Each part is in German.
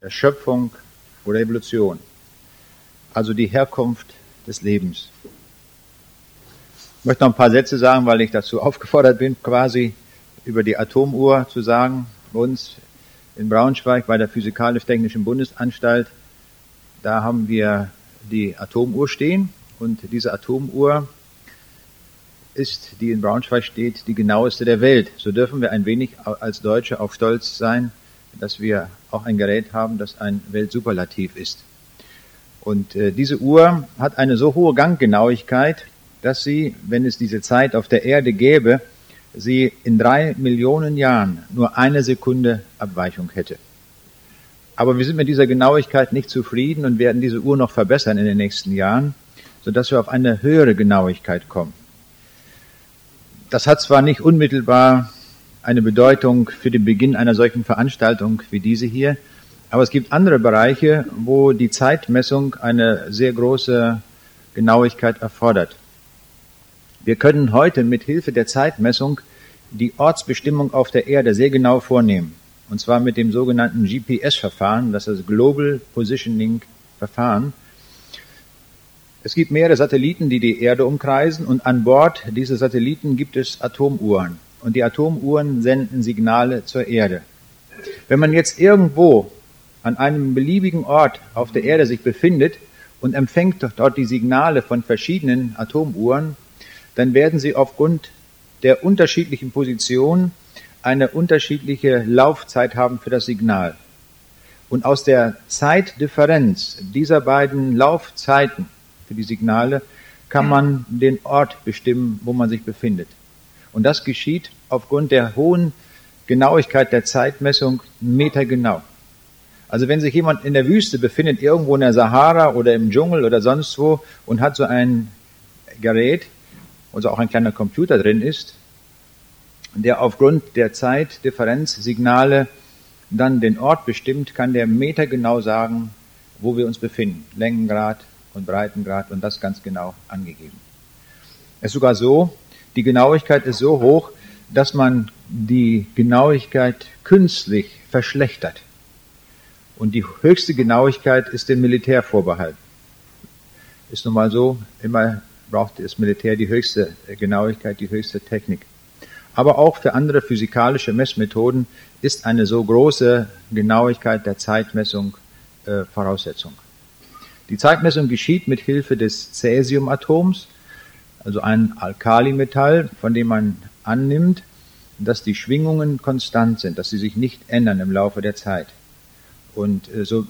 der Schöpfung oder Evolution, also die Herkunft des Lebens. Ich möchte noch ein paar Sätze sagen, weil ich dazu aufgefordert bin, quasi über die Atomuhr zu sagen. Bei uns in Braunschweig bei der Physikalisch-Technischen Bundesanstalt, da haben wir die Atomuhr stehen und diese Atomuhr ist, die in Braunschweig steht, die genaueste der Welt. So dürfen wir ein wenig als Deutsche auch stolz sein, dass wir auch ein Gerät haben, das ein Weltsuperlativ ist. Und äh, diese Uhr hat eine so hohe Ganggenauigkeit, dass sie, wenn es diese Zeit auf der Erde gäbe, sie in drei Millionen Jahren nur eine Sekunde Abweichung hätte. Aber wir sind mit dieser Genauigkeit nicht zufrieden und werden diese Uhr noch verbessern in den nächsten Jahren, sodass wir auf eine höhere Genauigkeit kommen. Das hat zwar nicht unmittelbar eine Bedeutung für den Beginn einer solchen Veranstaltung wie diese hier. Aber es gibt andere Bereiche, wo die Zeitmessung eine sehr große Genauigkeit erfordert. Wir können heute mit Hilfe der Zeitmessung die Ortsbestimmung auf der Erde sehr genau vornehmen. Und zwar mit dem sogenannten GPS-Verfahren, das ist Global Positioning Verfahren. Es gibt mehrere Satelliten, die die Erde umkreisen und an Bord dieser Satelliten gibt es Atomuhren und die Atomuhren senden Signale zur Erde. Wenn man jetzt irgendwo an einem beliebigen Ort auf der Erde sich befindet und empfängt dort die Signale von verschiedenen Atomuhren, dann werden sie aufgrund der unterschiedlichen Position eine unterschiedliche Laufzeit haben für das Signal. Und aus der Zeitdifferenz dieser beiden Laufzeiten für die Signale kann man den Ort bestimmen, wo man sich befindet. Und das geschieht aufgrund der hohen Genauigkeit der Zeitmessung metergenau. Also wenn sich jemand in der Wüste befindet, irgendwo in der Sahara oder im Dschungel oder sonst wo und hat so ein Gerät, also auch ein kleiner Computer drin ist, der aufgrund der Zeitdifferenzsignale dann den Ort bestimmt, kann der metergenau sagen, wo wir uns befinden. Längengrad und Breitengrad und das ganz genau angegeben. Es ist sogar so, die Genauigkeit ist so hoch, dass man die Genauigkeit künstlich verschlechtert. Und die höchste Genauigkeit ist dem Militär vorbehalten. Ist nun mal so, immer braucht das Militär die höchste Genauigkeit, die höchste Technik. Aber auch für andere physikalische Messmethoden ist eine so große Genauigkeit der Zeitmessung äh, Voraussetzung. Die Zeitmessung geschieht mit Hilfe des Cäsiumatoms, also ein Alkalimetall, von dem man annimmt, dass die Schwingungen konstant sind, dass sie sich nicht ändern im Laufe der Zeit. Und äh, so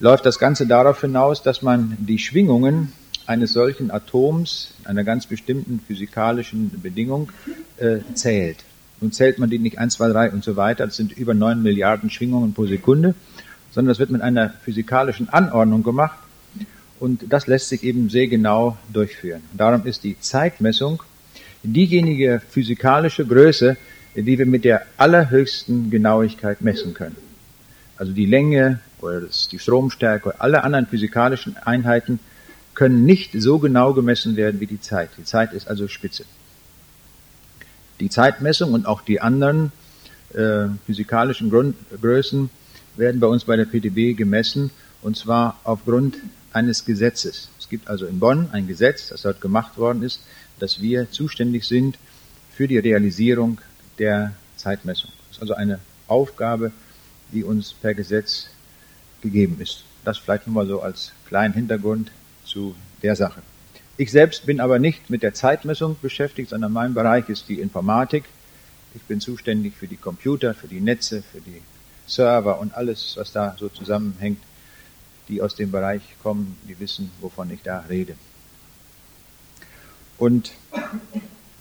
läuft das Ganze darauf hinaus, dass man die Schwingungen eines solchen Atoms einer ganz bestimmten physikalischen Bedingung äh, zählt. Nun zählt man die nicht 1, 2, 3 und so weiter, das sind über 9 Milliarden Schwingungen pro Sekunde, sondern das wird mit einer physikalischen Anordnung gemacht und das lässt sich eben sehr genau durchführen. Darum ist die Zeitmessung diejenige physikalische Größe, die wir mit der allerhöchsten Genauigkeit messen können. Also die Länge oder die Stromstärke oder alle anderen physikalischen Einheiten können nicht so genau gemessen werden wie die Zeit. Die Zeit ist also Spitze. Die Zeitmessung und auch die anderen äh, physikalischen Grund Größen werden bei uns bei der PTB gemessen und zwar aufgrund eines Gesetzes. Es gibt also in Bonn ein Gesetz, das dort gemacht worden ist, dass wir zuständig sind für die Realisierung der Zeitmessung. Das ist also eine Aufgabe, die uns per Gesetz gegeben ist. Das vielleicht nur mal so als kleinen Hintergrund zu der Sache. Ich selbst bin aber nicht mit der Zeitmessung beschäftigt, sondern mein Bereich ist die Informatik. Ich bin zuständig für die Computer, für die Netze, für die Server und alles, was da so zusammenhängt. Die aus dem Bereich kommen, die wissen, wovon ich da rede. Und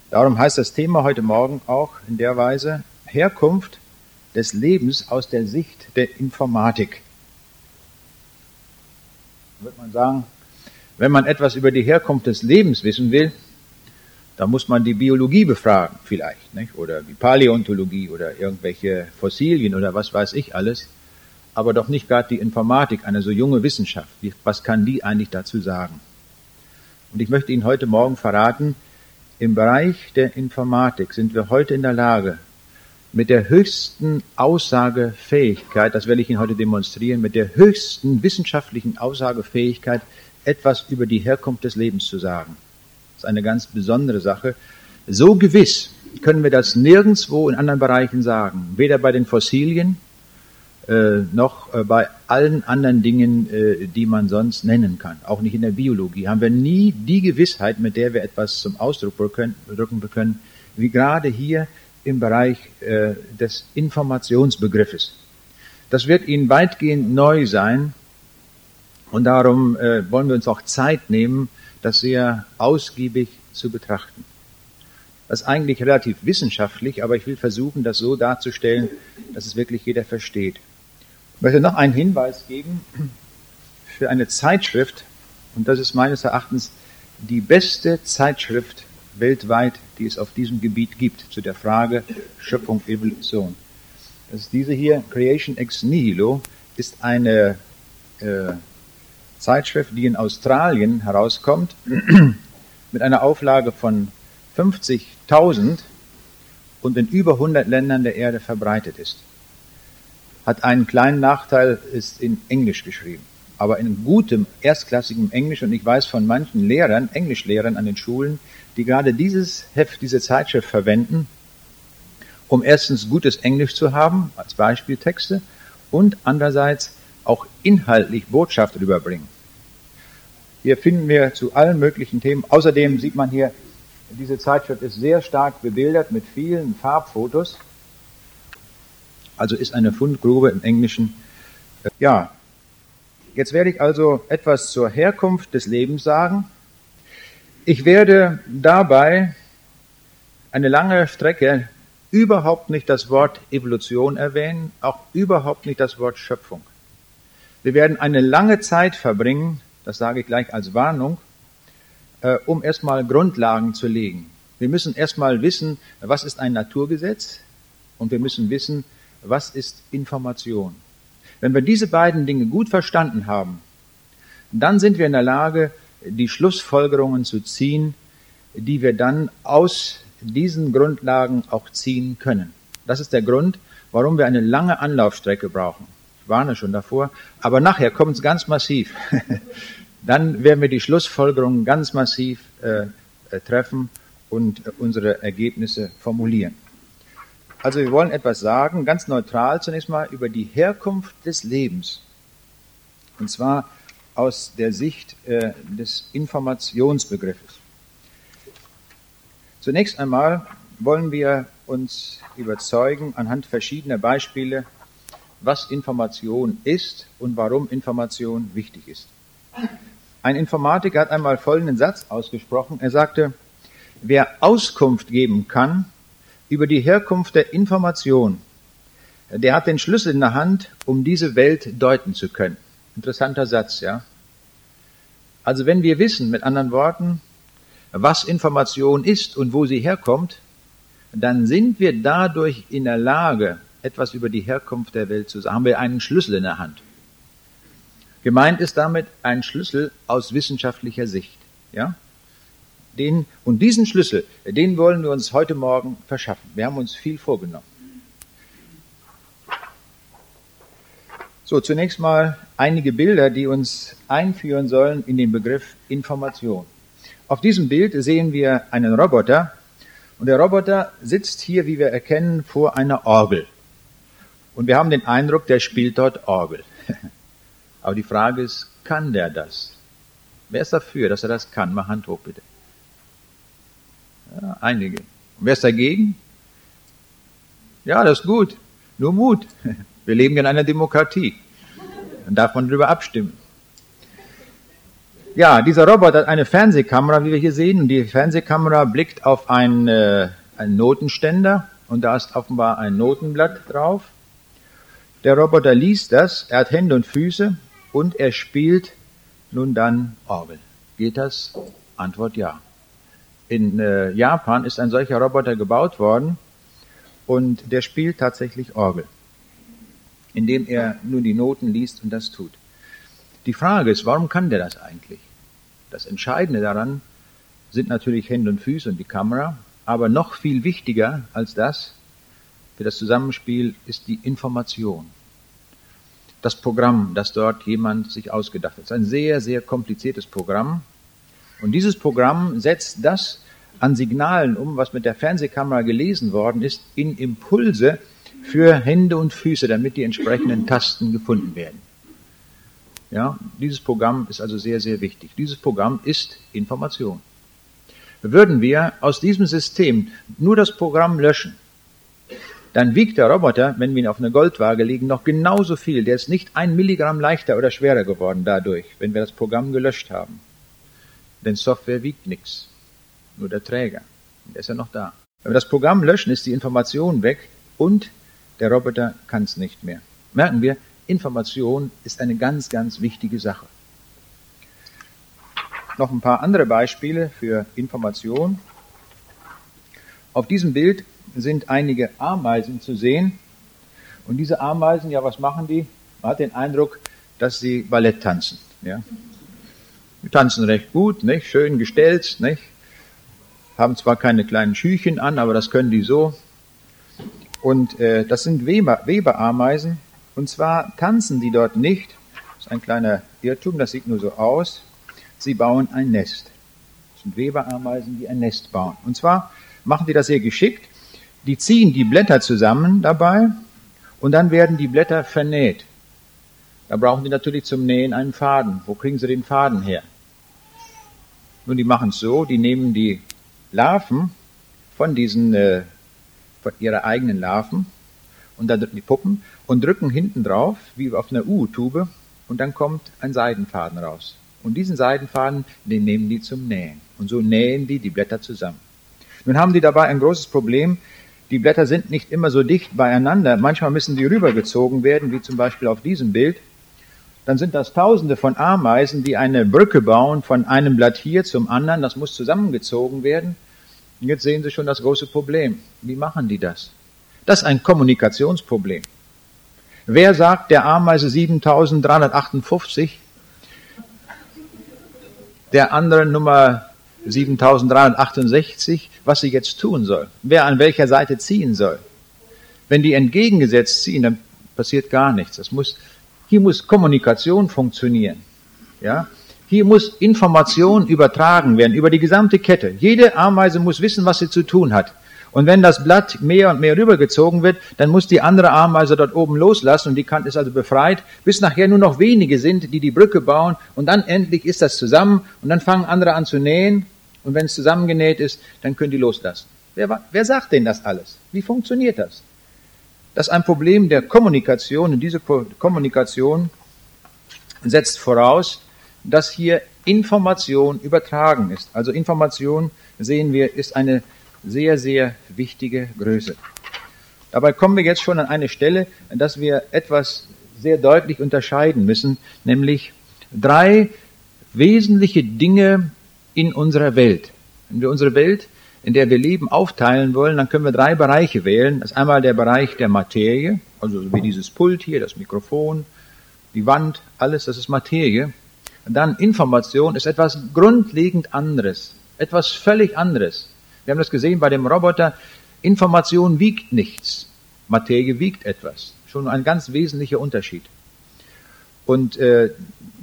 darum heißt das Thema heute Morgen auch in der Weise Herkunft des Lebens aus der Sicht der Informatik. Wird man sagen, wenn man etwas über die Herkunft des Lebens wissen will, da muss man die Biologie befragen vielleicht, nicht? oder die Paläontologie oder irgendwelche Fossilien oder was weiß ich alles, aber doch nicht gerade die Informatik, eine so junge Wissenschaft. Was kann die eigentlich dazu sagen? Und ich möchte Ihnen heute Morgen verraten, im Bereich der Informatik sind wir heute in der Lage, mit der höchsten Aussagefähigkeit, das werde ich Ihnen heute demonstrieren, mit der höchsten wissenschaftlichen Aussagefähigkeit etwas über die Herkunft des Lebens zu sagen. Das ist eine ganz besondere Sache. So gewiss können wir das nirgendwo in anderen Bereichen sagen. Weder bei den Fossilien äh, noch äh, bei allen anderen Dingen, äh, die man sonst nennen kann. Auch nicht in der Biologie haben wir nie die Gewissheit, mit der wir etwas zum Ausdruck drücken können, wie gerade hier im Bereich äh, des Informationsbegriffes. Das wird Ihnen weitgehend neu sein und darum äh, wollen wir uns auch Zeit nehmen, das sehr ausgiebig zu betrachten. Das ist eigentlich relativ wissenschaftlich, aber ich will versuchen, das so darzustellen, dass es wirklich jeder versteht. Ich möchte noch einen Hinweis geben für eine Zeitschrift, und das ist meines Erachtens die beste Zeitschrift weltweit, die es auf diesem Gebiet gibt, zu der Frage Schöpfung, Evolution. Das ist diese hier, Creation ex nihilo, ist eine äh, Zeitschrift, die in Australien herauskommt, mit einer Auflage von 50.000 und in über 100 Ländern der Erde verbreitet ist. Hat einen kleinen Nachteil, ist in Englisch geschrieben. Aber in gutem, erstklassigem Englisch. Und ich weiß von manchen Lehrern, Englischlehrern an den Schulen, die gerade dieses Heft, diese Zeitschrift verwenden, um erstens gutes Englisch zu haben, als Beispieltexte, und andererseits auch inhaltlich Botschaft rüberbringen. Hier finden wir zu allen möglichen Themen. Außerdem sieht man hier, diese Zeitschrift ist sehr stark bebildert mit vielen Farbfotos. Also ist eine Fundgrube im Englischen. Ja, jetzt werde ich also etwas zur Herkunft des Lebens sagen. Ich werde dabei eine lange Strecke überhaupt nicht das Wort Evolution erwähnen, auch überhaupt nicht das Wort Schöpfung. Wir werden eine lange Zeit verbringen, das sage ich gleich als Warnung, äh, um erstmal Grundlagen zu legen. Wir müssen erstmal wissen, was ist ein Naturgesetz und wir müssen wissen, was ist Information. Wenn wir diese beiden Dinge gut verstanden haben, dann sind wir in der Lage, die Schlussfolgerungen zu ziehen, die wir dann aus diesen Grundlagen auch ziehen können. Das ist der Grund, warum wir eine lange Anlaufstrecke brauchen. Ich warne schon davor, aber nachher kommt es ganz massiv. dann werden wir die Schlussfolgerungen ganz massiv äh, äh, treffen und äh, unsere Ergebnisse formulieren. Also wir wollen etwas sagen, ganz neutral zunächst mal über die Herkunft des Lebens. Und zwar aus der Sicht äh, des Informationsbegriffes. Zunächst einmal wollen wir uns überzeugen anhand verschiedener Beispiele, was Information ist und warum Information wichtig ist. Ein Informatiker hat einmal folgenden Satz ausgesprochen. Er sagte, wer Auskunft geben kann über die Herkunft der Information, der hat den Schlüssel in der Hand, um diese Welt deuten zu können. Interessanter Satz, ja. Also wenn wir wissen, mit anderen Worten, was Information ist und wo sie herkommt, dann sind wir dadurch in der Lage, etwas über die Herkunft der Welt zu sagen. Haben wir einen Schlüssel in der Hand. Gemeint ist damit ein Schlüssel aus wissenschaftlicher Sicht, ja? Den, und diesen Schlüssel, den wollen wir uns heute Morgen verschaffen. Wir haben uns viel vorgenommen. So, zunächst mal einige Bilder, die uns einführen sollen in den Begriff Information. Auf diesem Bild sehen wir einen Roboter und der Roboter sitzt hier, wie wir erkennen, vor einer Orgel. Und wir haben den Eindruck, der spielt dort Orgel. Aber die Frage ist, kann der das? Wer ist dafür, dass er das kann? Mal Hand hoch, bitte. Ja, einige. Und wer ist dagegen? Ja, das ist gut. Nur Mut. Wir leben in einer Demokratie. Dann darf man darüber abstimmen. Ja, dieser Roboter hat eine Fernsehkamera, wie wir hier sehen. Und die Fernsehkamera blickt auf einen, äh, einen Notenständer und da ist offenbar ein Notenblatt drauf. Der Roboter liest das, er hat Hände und Füße und er spielt nun dann Orgel. Geht das? Antwort ja. In äh, Japan ist ein solcher Roboter gebaut worden und der spielt tatsächlich Orgel indem er nur die Noten liest und das tut. Die Frage ist, warum kann der das eigentlich? Das Entscheidende daran sind natürlich Hände und Füße und die Kamera, aber noch viel wichtiger als das für das Zusammenspiel ist die Information. Das Programm, das dort jemand sich ausgedacht hat. Es ist ein sehr, sehr kompliziertes Programm. Und dieses Programm setzt das an Signalen um, was mit der Fernsehkamera gelesen worden ist, in Impulse für Hände und Füße, damit die entsprechenden Tasten gefunden werden. Ja, dieses Programm ist also sehr, sehr wichtig. Dieses Programm ist Information. Würden wir aus diesem System nur das Programm löschen, dann wiegt der Roboter, wenn wir ihn auf eine Goldwaage legen, noch genauso viel. Der ist nicht ein Milligramm leichter oder schwerer geworden dadurch, wenn wir das Programm gelöscht haben. Denn Software wiegt nichts. Nur der Träger. Der ist ja noch da. Wenn wir das Programm löschen, ist die Information weg und der Roboter kann es nicht mehr. Merken wir, Information ist eine ganz, ganz wichtige Sache. Noch ein paar andere Beispiele für Information. Auf diesem Bild sind einige Ameisen zu sehen. Und diese Ameisen, ja, was machen die? Man hat den Eindruck, dass sie Ballett tanzen. Ja. Die tanzen recht gut, nicht? schön gestellt, nicht? haben zwar keine kleinen Schüchen an, aber das können die so. Und äh, das sind Weber, Weberameisen. Und zwar tanzen die dort nicht. Das ist ein kleiner Irrtum, das sieht nur so aus. Sie bauen ein Nest. Das sind Weberameisen, die ein Nest bauen. Und zwar machen die das sehr geschickt. Die ziehen die Blätter zusammen dabei und dann werden die Blätter vernäht. Da brauchen die natürlich zum Nähen einen Faden. Wo kriegen sie den Faden her? Nun, die machen es so, die nehmen die Larven von diesen, äh, von ihrer eigenen Larven und dann die Puppen und drücken hinten drauf, wie auf einer U-Tube, und dann kommt ein Seidenfaden raus. Und diesen Seidenfaden, den nehmen die zum Nähen. Und so nähen die die Blätter zusammen. Nun haben die dabei ein großes Problem. Die Blätter sind nicht immer so dicht beieinander. Manchmal müssen die rübergezogen werden, wie zum Beispiel auf diesem Bild. Dann sind das Tausende von Ameisen, die eine Brücke bauen von einem Blatt hier zum anderen. Das muss zusammengezogen werden. Und jetzt sehen Sie schon das große Problem. Wie machen die das? Das ist ein Kommunikationsproblem. Wer sagt der Ameise 7358, der andere Nummer 7368, was sie jetzt tun soll, wer an welcher Seite ziehen soll. Wenn die entgegengesetzt ziehen, dann passiert gar nichts. Das muss, hier muss Kommunikation funktionieren. Ja? Hier muss Information übertragen werden über die gesamte Kette. Jede Ameise muss wissen, was sie zu tun hat. Und wenn das Blatt mehr und mehr rübergezogen wird, dann muss die andere Ameise dort oben loslassen und die Kante ist also befreit, bis nachher nur noch wenige sind, die die Brücke bauen und dann endlich ist das zusammen und dann fangen andere an zu nähen und wenn es zusammengenäht ist, dann können die loslassen. Wer, wer sagt denn das alles? Wie funktioniert das? Das ist ein Problem der Kommunikation und diese Kommunikation setzt voraus, dass hier Information übertragen ist. Also Information, sehen wir, ist eine sehr, sehr wichtige Größe. Dabei kommen wir jetzt schon an eine Stelle, dass wir etwas sehr deutlich unterscheiden müssen, nämlich drei wesentliche Dinge in unserer Welt. Wenn wir unsere Welt, in der wir leben, aufteilen wollen, dann können wir drei Bereiche wählen. Das ist einmal der Bereich der Materie, also wie dieses Pult hier, das Mikrofon, die Wand, alles, das ist Materie. Und dann Information ist etwas grundlegend anderes, etwas völlig anderes. Wir haben das gesehen bei dem Roboter. Information wiegt nichts. Materie wiegt etwas. Schon ein ganz wesentlicher Unterschied. Und äh,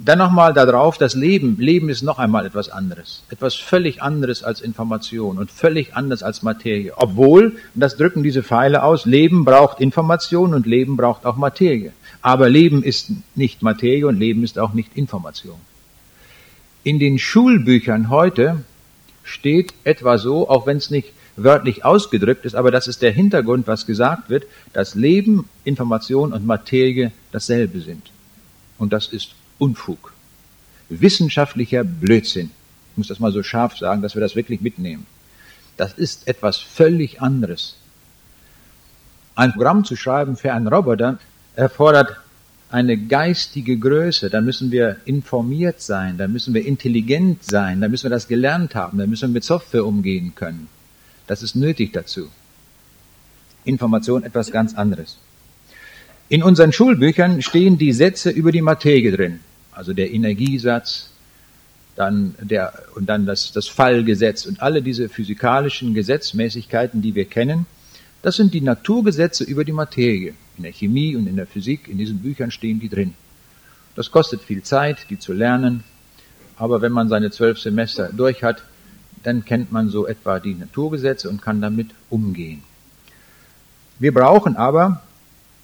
dann nochmal darauf, das Leben. Leben ist noch einmal etwas anderes. Etwas völlig anderes als Information und völlig anders als Materie. Obwohl, und das drücken diese Pfeile aus, Leben braucht Information und Leben braucht auch Materie. Aber Leben ist nicht Materie und Leben ist auch nicht Information. In den Schulbüchern heute steht etwa so, auch wenn es nicht wörtlich ausgedrückt ist, aber das ist der Hintergrund, was gesagt wird, dass Leben, Information und Materie dasselbe sind. Und das ist Unfug. Wissenschaftlicher Blödsinn. Ich muss das mal so scharf sagen, dass wir das wirklich mitnehmen. Das ist etwas völlig anderes. Ein Programm zu schreiben für einen Roboter erfordert eine geistige Größe, dann müssen wir informiert sein, dann müssen wir intelligent sein, dann müssen wir das gelernt haben, dann müssen wir mit Software umgehen können. Das ist nötig dazu. Information etwas ganz anderes. In unseren Schulbüchern stehen die Sätze über die Materie drin, also der Energiesatz, dann der, und dann das, das Fallgesetz und alle diese physikalischen Gesetzmäßigkeiten, die wir kennen. Das sind die Naturgesetze über die Materie. In der Chemie und in der Physik, in diesen Büchern stehen die drin. Das kostet viel Zeit, die zu lernen. Aber wenn man seine zwölf Semester durch hat, dann kennt man so etwa die Naturgesetze und kann damit umgehen. Wir brauchen aber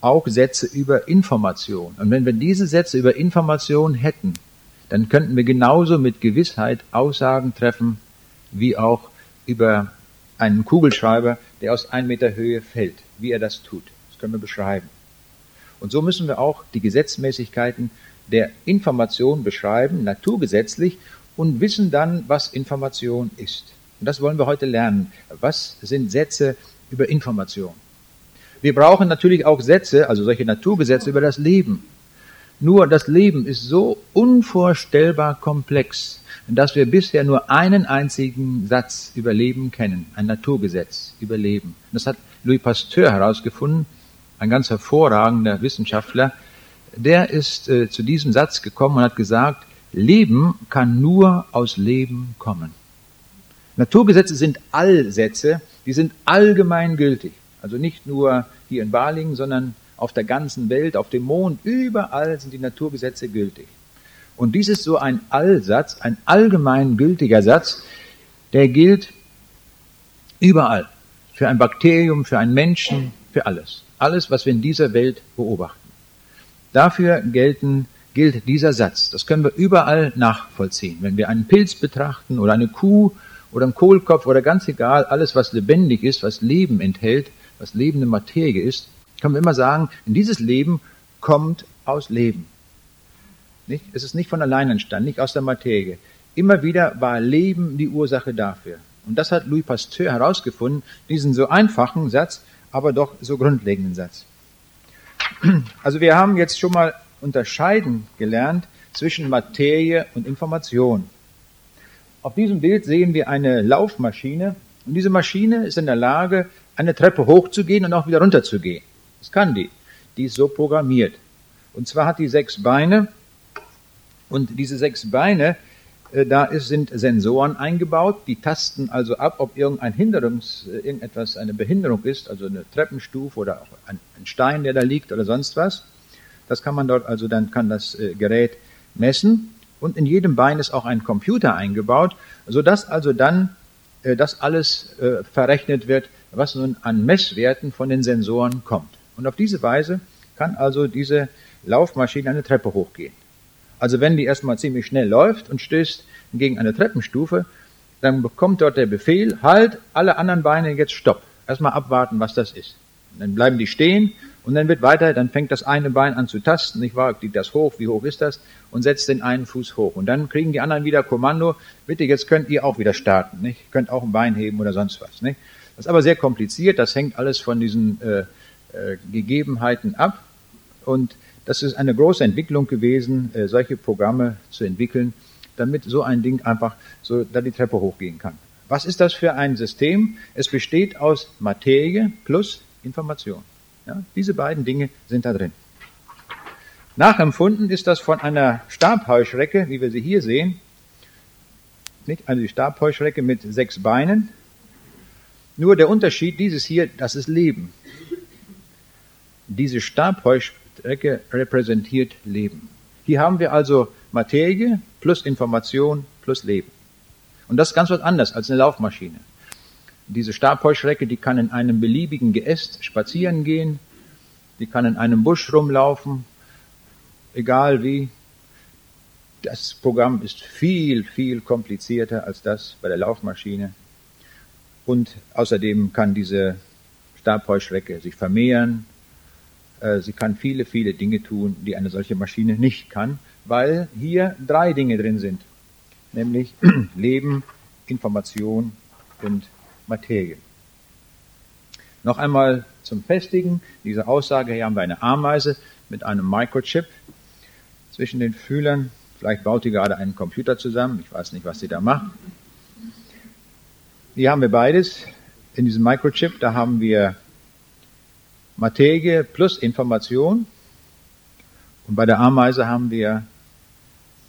auch Sätze über Information. Und wenn wir diese Sätze über Information hätten, dann könnten wir genauso mit Gewissheit Aussagen treffen, wie auch über einen Kugelschreiber, der aus ein Meter Höhe fällt, wie er das tut. Das können wir beschreiben. Und so müssen wir auch die Gesetzmäßigkeiten der Information beschreiben, naturgesetzlich, und wissen dann, was Information ist. Und das wollen wir heute lernen. Was sind Sätze über Information? Wir brauchen natürlich auch Sätze, also solche Naturgesetze über das Leben. Nur das Leben ist so unvorstellbar komplex, dass wir bisher nur einen einzigen Satz über Leben kennen, ein Naturgesetz über Leben. Das hat Louis Pasteur herausgefunden, ein ganz hervorragender Wissenschaftler. Der ist äh, zu diesem Satz gekommen und hat gesagt, Leben kann nur aus Leben kommen. Naturgesetze sind Allsätze, die sind allgemein gültig. Also nicht nur hier in Balingen, sondern auf der ganzen Welt, auf dem Mond, überall sind die Naturgesetze gültig. Und dies ist so ein Allsatz, ein allgemein gültiger Satz, der gilt überall. Für ein Bakterium, für einen Menschen, für alles. Alles, was wir in dieser Welt beobachten. Dafür gelten, gilt dieser Satz. Das können wir überall nachvollziehen. Wenn wir einen Pilz betrachten oder eine Kuh oder einen Kohlkopf oder ganz egal, alles, was lebendig ist, was Leben enthält, was lebende Materie ist, können wir immer sagen, dieses Leben kommt aus Leben. Nicht? Es ist nicht von allein entstanden, nicht aus der Materie. Immer wieder war Leben die Ursache dafür. Und das hat Louis Pasteur herausgefunden, diesen so einfachen Satz, aber doch so grundlegenden Satz. Also wir haben jetzt schon mal unterscheiden gelernt zwischen Materie und Information. Auf diesem Bild sehen wir eine Laufmaschine und diese Maschine ist in der Lage, eine Treppe hochzugehen und auch wieder runterzugehen. Das kann die. Die ist so programmiert. Und zwar hat die sechs Beine und diese sechs Beine, äh, da sind Sensoren eingebaut, die tasten also ab, ob irgendein Hinderungs, äh, irgendetwas eine Behinderung ist, also eine Treppenstufe oder auch ein, ein Stein, der da liegt oder sonst was. Das kann man dort also dann kann das äh, Gerät messen und in jedem Bein ist auch ein Computer eingebaut, so dass also dann das alles verrechnet wird, was nun an Messwerten von den Sensoren kommt. Und auf diese Weise kann also diese Laufmaschine eine Treppe hochgehen. Also wenn die erstmal ziemlich schnell läuft und stößt gegen eine Treppenstufe, dann bekommt dort der Befehl, halt, alle anderen Beine jetzt stopp. Erstmal abwarten, was das ist. Dann bleiben die stehen und dann wird weiter, dann fängt das eine Bein an zu tasten, nicht wahr? Geht das hoch, wie hoch ist das? Und setzt den einen Fuß hoch. Und dann kriegen die anderen wieder Kommando, bitte, jetzt könnt ihr auch wieder starten, nicht? Könnt auch ein Bein heben oder sonst was, nicht? Das ist aber sehr kompliziert, das hängt alles von diesen äh, äh, Gegebenheiten ab. Und das ist eine große Entwicklung gewesen, äh, solche Programme zu entwickeln, damit so ein Ding einfach so da die Treppe hochgehen kann. Was ist das für ein System? Es besteht aus Materie plus Information. Ja, diese beiden Dinge sind da drin. Nachempfunden ist das von einer Stabheuschrecke, wie wir sie hier sehen. Nicht? Also die Stabheuschrecke mit sechs Beinen, nur der Unterschied, dieses hier, das ist Leben. Diese Stabheustrecke repräsentiert Leben. Hier haben wir also Materie plus Information plus Leben. Und das ist ganz was anderes als eine Laufmaschine. Diese Stabheustrecke, die kann in einem beliebigen Geäst spazieren gehen, die kann in einem Busch rumlaufen, egal wie. Das Programm ist viel, viel komplizierter als das bei der Laufmaschine. Und außerdem kann diese Stabheuschrecke sich vermehren. Äh, sie kann viele, viele Dinge tun, die eine solche Maschine nicht kann, weil hier drei Dinge drin sind. Nämlich Leben, Information und Materie. Noch einmal zum Festigen dieser Aussage. Hier haben wir eine Ameise mit einem Microchip zwischen den Fühlern. Vielleicht baut die gerade einen Computer zusammen. Ich weiß nicht, was sie da macht. Hier haben wir beides. In diesem Microchip, da haben wir Materie plus Information. Und bei der Ameise haben wir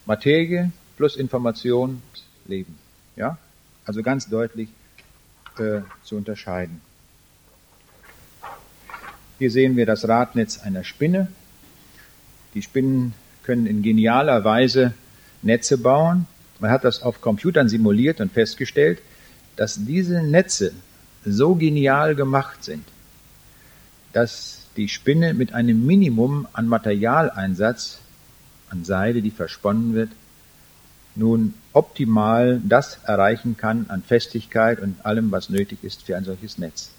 Materie plus Information, Leben. Ja? Also ganz deutlich äh, zu unterscheiden. Hier sehen wir das Radnetz einer Spinne. Die Spinnen können in genialer Weise Netze bauen. Man hat das auf Computern simuliert und festgestellt, dass diese Netze so genial gemacht sind, dass die Spinne mit einem Minimum an Materialeinsatz, an Seide, die versponnen wird, nun optimal das erreichen kann an Festigkeit und allem, was nötig ist für ein solches Netz.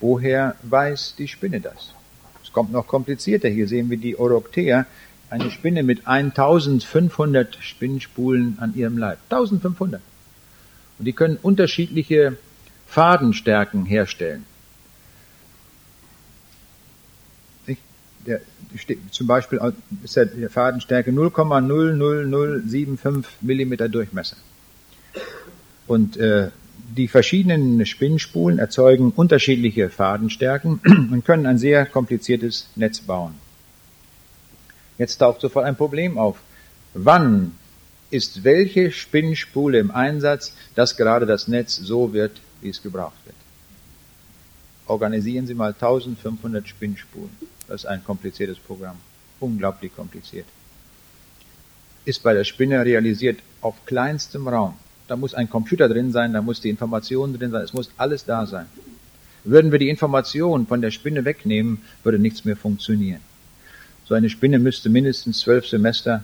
Woher weiß die Spinne das? Es kommt noch komplizierter. Hier sehen wir die Oroctea, eine Spinne mit 1500 Spinnspulen an ihrem Leib. 1500. Und die können unterschiedliche Fadenstärken herstellen. Der, zum Beispiel ist der Fadenstärke 0,00075 Millimeter Durchmesser. Und äh, die verschiedenen Spinnspulen erzeugen unterschiedliche Fadenstärken und können ein sehr kompliziertes Netz bauen. Jetzt taucht sofort ein Problem auf. Wann ist welche Spinnspule im Einsatz, dass gerade das Netz so wird, wie es gebraucht wird? Organisieren Sie mal 1500 Spinnspulen. Das ist ein kompliziertes Programm. Unglaublich kompliziert. Ist bei der Spinne realisiert auf kleinstem Raum. Da muss ein Computer drin sein, da muss die Information drin sein, es muss alles da sein. Würden wir die Information von der Spinne wegnehmen, würde nichts mehr funktionieren. So eine Spinne müsste mindestens zwölf Semester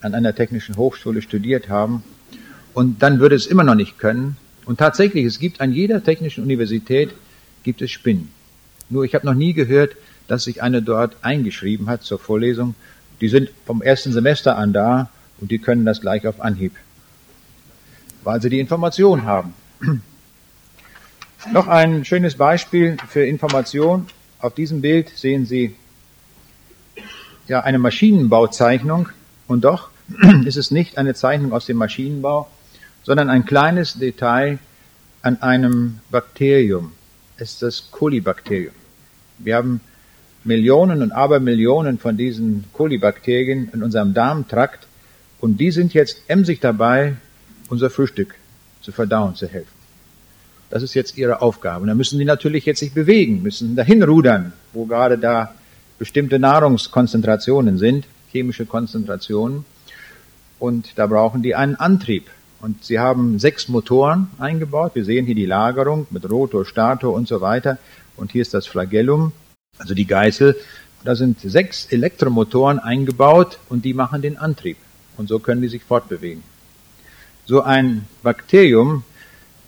an einer technischen Hochschule studiert haben und dann würde es immer noch nicht können. Und tatsächlich, es gibt an jeder technischen Universität gibt es Spinnen. Nur ich habe noch nie gehört, dass sich eine dort eingeschrieben hat zur Vorlesung. Die sind vom ersten Semester an da und die können das gleich auf Anhieb, weil sie die Information haben. Noch ein schönes Beispiel für Information. Auf diesem Bild sehen Sie ja eine Maschinenbauzeichnung und doch ist es nicht eine Zeichnung aus dem Maschinenbau, sondern ein kleines Detail an einem Bakterium. Es ist das Kolibakterium. Wir haben Millionen und Abermillionen von diesen Kolibakterien in unserem Darmtrakt und die sind jetzt emsig dabei, unser Frühstück zu verdauen, zu helfen. Das ist jetzt ihre Aufgabe. Und da müssen sie natürlich jetzt sich bewegen, müssen dahin rudern, wo gerade da bestimmte Nahrungskonzentrationen sind, chemische Konzentrationen. Und da brauchen die einen Antrieb. Und sie haben sechs Motoren eingebaut. Wir sehen hier die Lagerung mit Rotor, Stator und so weiter. Und hier ist das Flagellum, also die Geißel. Da sind sechs Elektromotoren eingebaut und die machen den Antrieb. Und so können die sich fortbewegen. So ein Bakterium,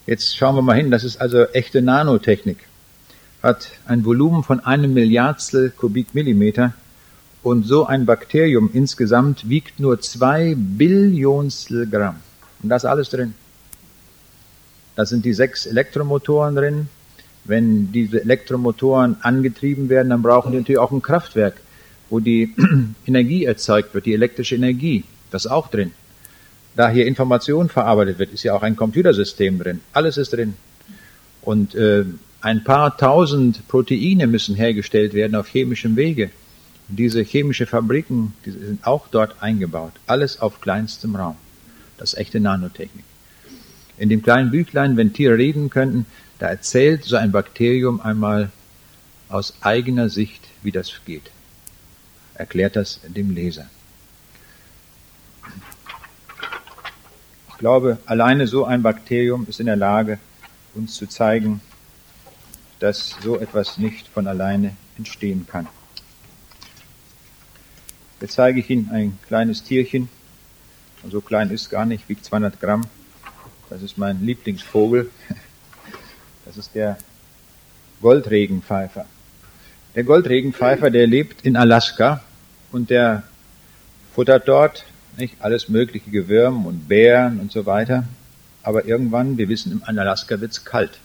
jetzt schauen wir mal hin, das ist also echte Nanotechnik hat ein Volumen von einem Milliardstel Kubikmillimeter und so ein Bakterium insgesamt wiegt nur zwei Billionstel Gramm. Und da ist alles drin. Da sind die sechs Elektromotoren drin. Wenn diese Elektromotoren angetrieben werden, dann brauchen die natürlich auch ein Kraftwerk, wo die Energie erzeugt wird, die elektrische Energie. Das ist auch drin. Da hier Information verarbeitet wird, ist ja auch ein Computersystem drin. Alles ist drin. Und äh, ein paar tausend Proteine müssen hergestellt werden auf chemischem Wege. Und diese chemische Fabriken die sind auch dort eingebaut. Alles auf kleinstem Raum. Das ist echte Nanotechnik. In dem kleinen Büchlein, wenn Tiere reden könnten, da erzählt so ein Bakterium einmal aus eigener Sicht, wie das geht. Erklärt das dem Leser. Ich glaube, alleine so ein Bakterium ist in der Lage, uns zu zeigen, dass so etwas nicht von alleine entstehen kann. Jetzt zeige ich Ihnen ein kleines Tierchen. So klein ist gar nicht, wiegt 200 Gramm. Das ist mein Lieblingsvogel. Das ist der Goldregenpfeifer. Der Goldregenpfeifer, der lebt in Alaska und der futtert dort nicht alles mögliche Gewürm und Bären und so weiter. Aber irgendwann, wir wissen, in Alaska wird's kalt.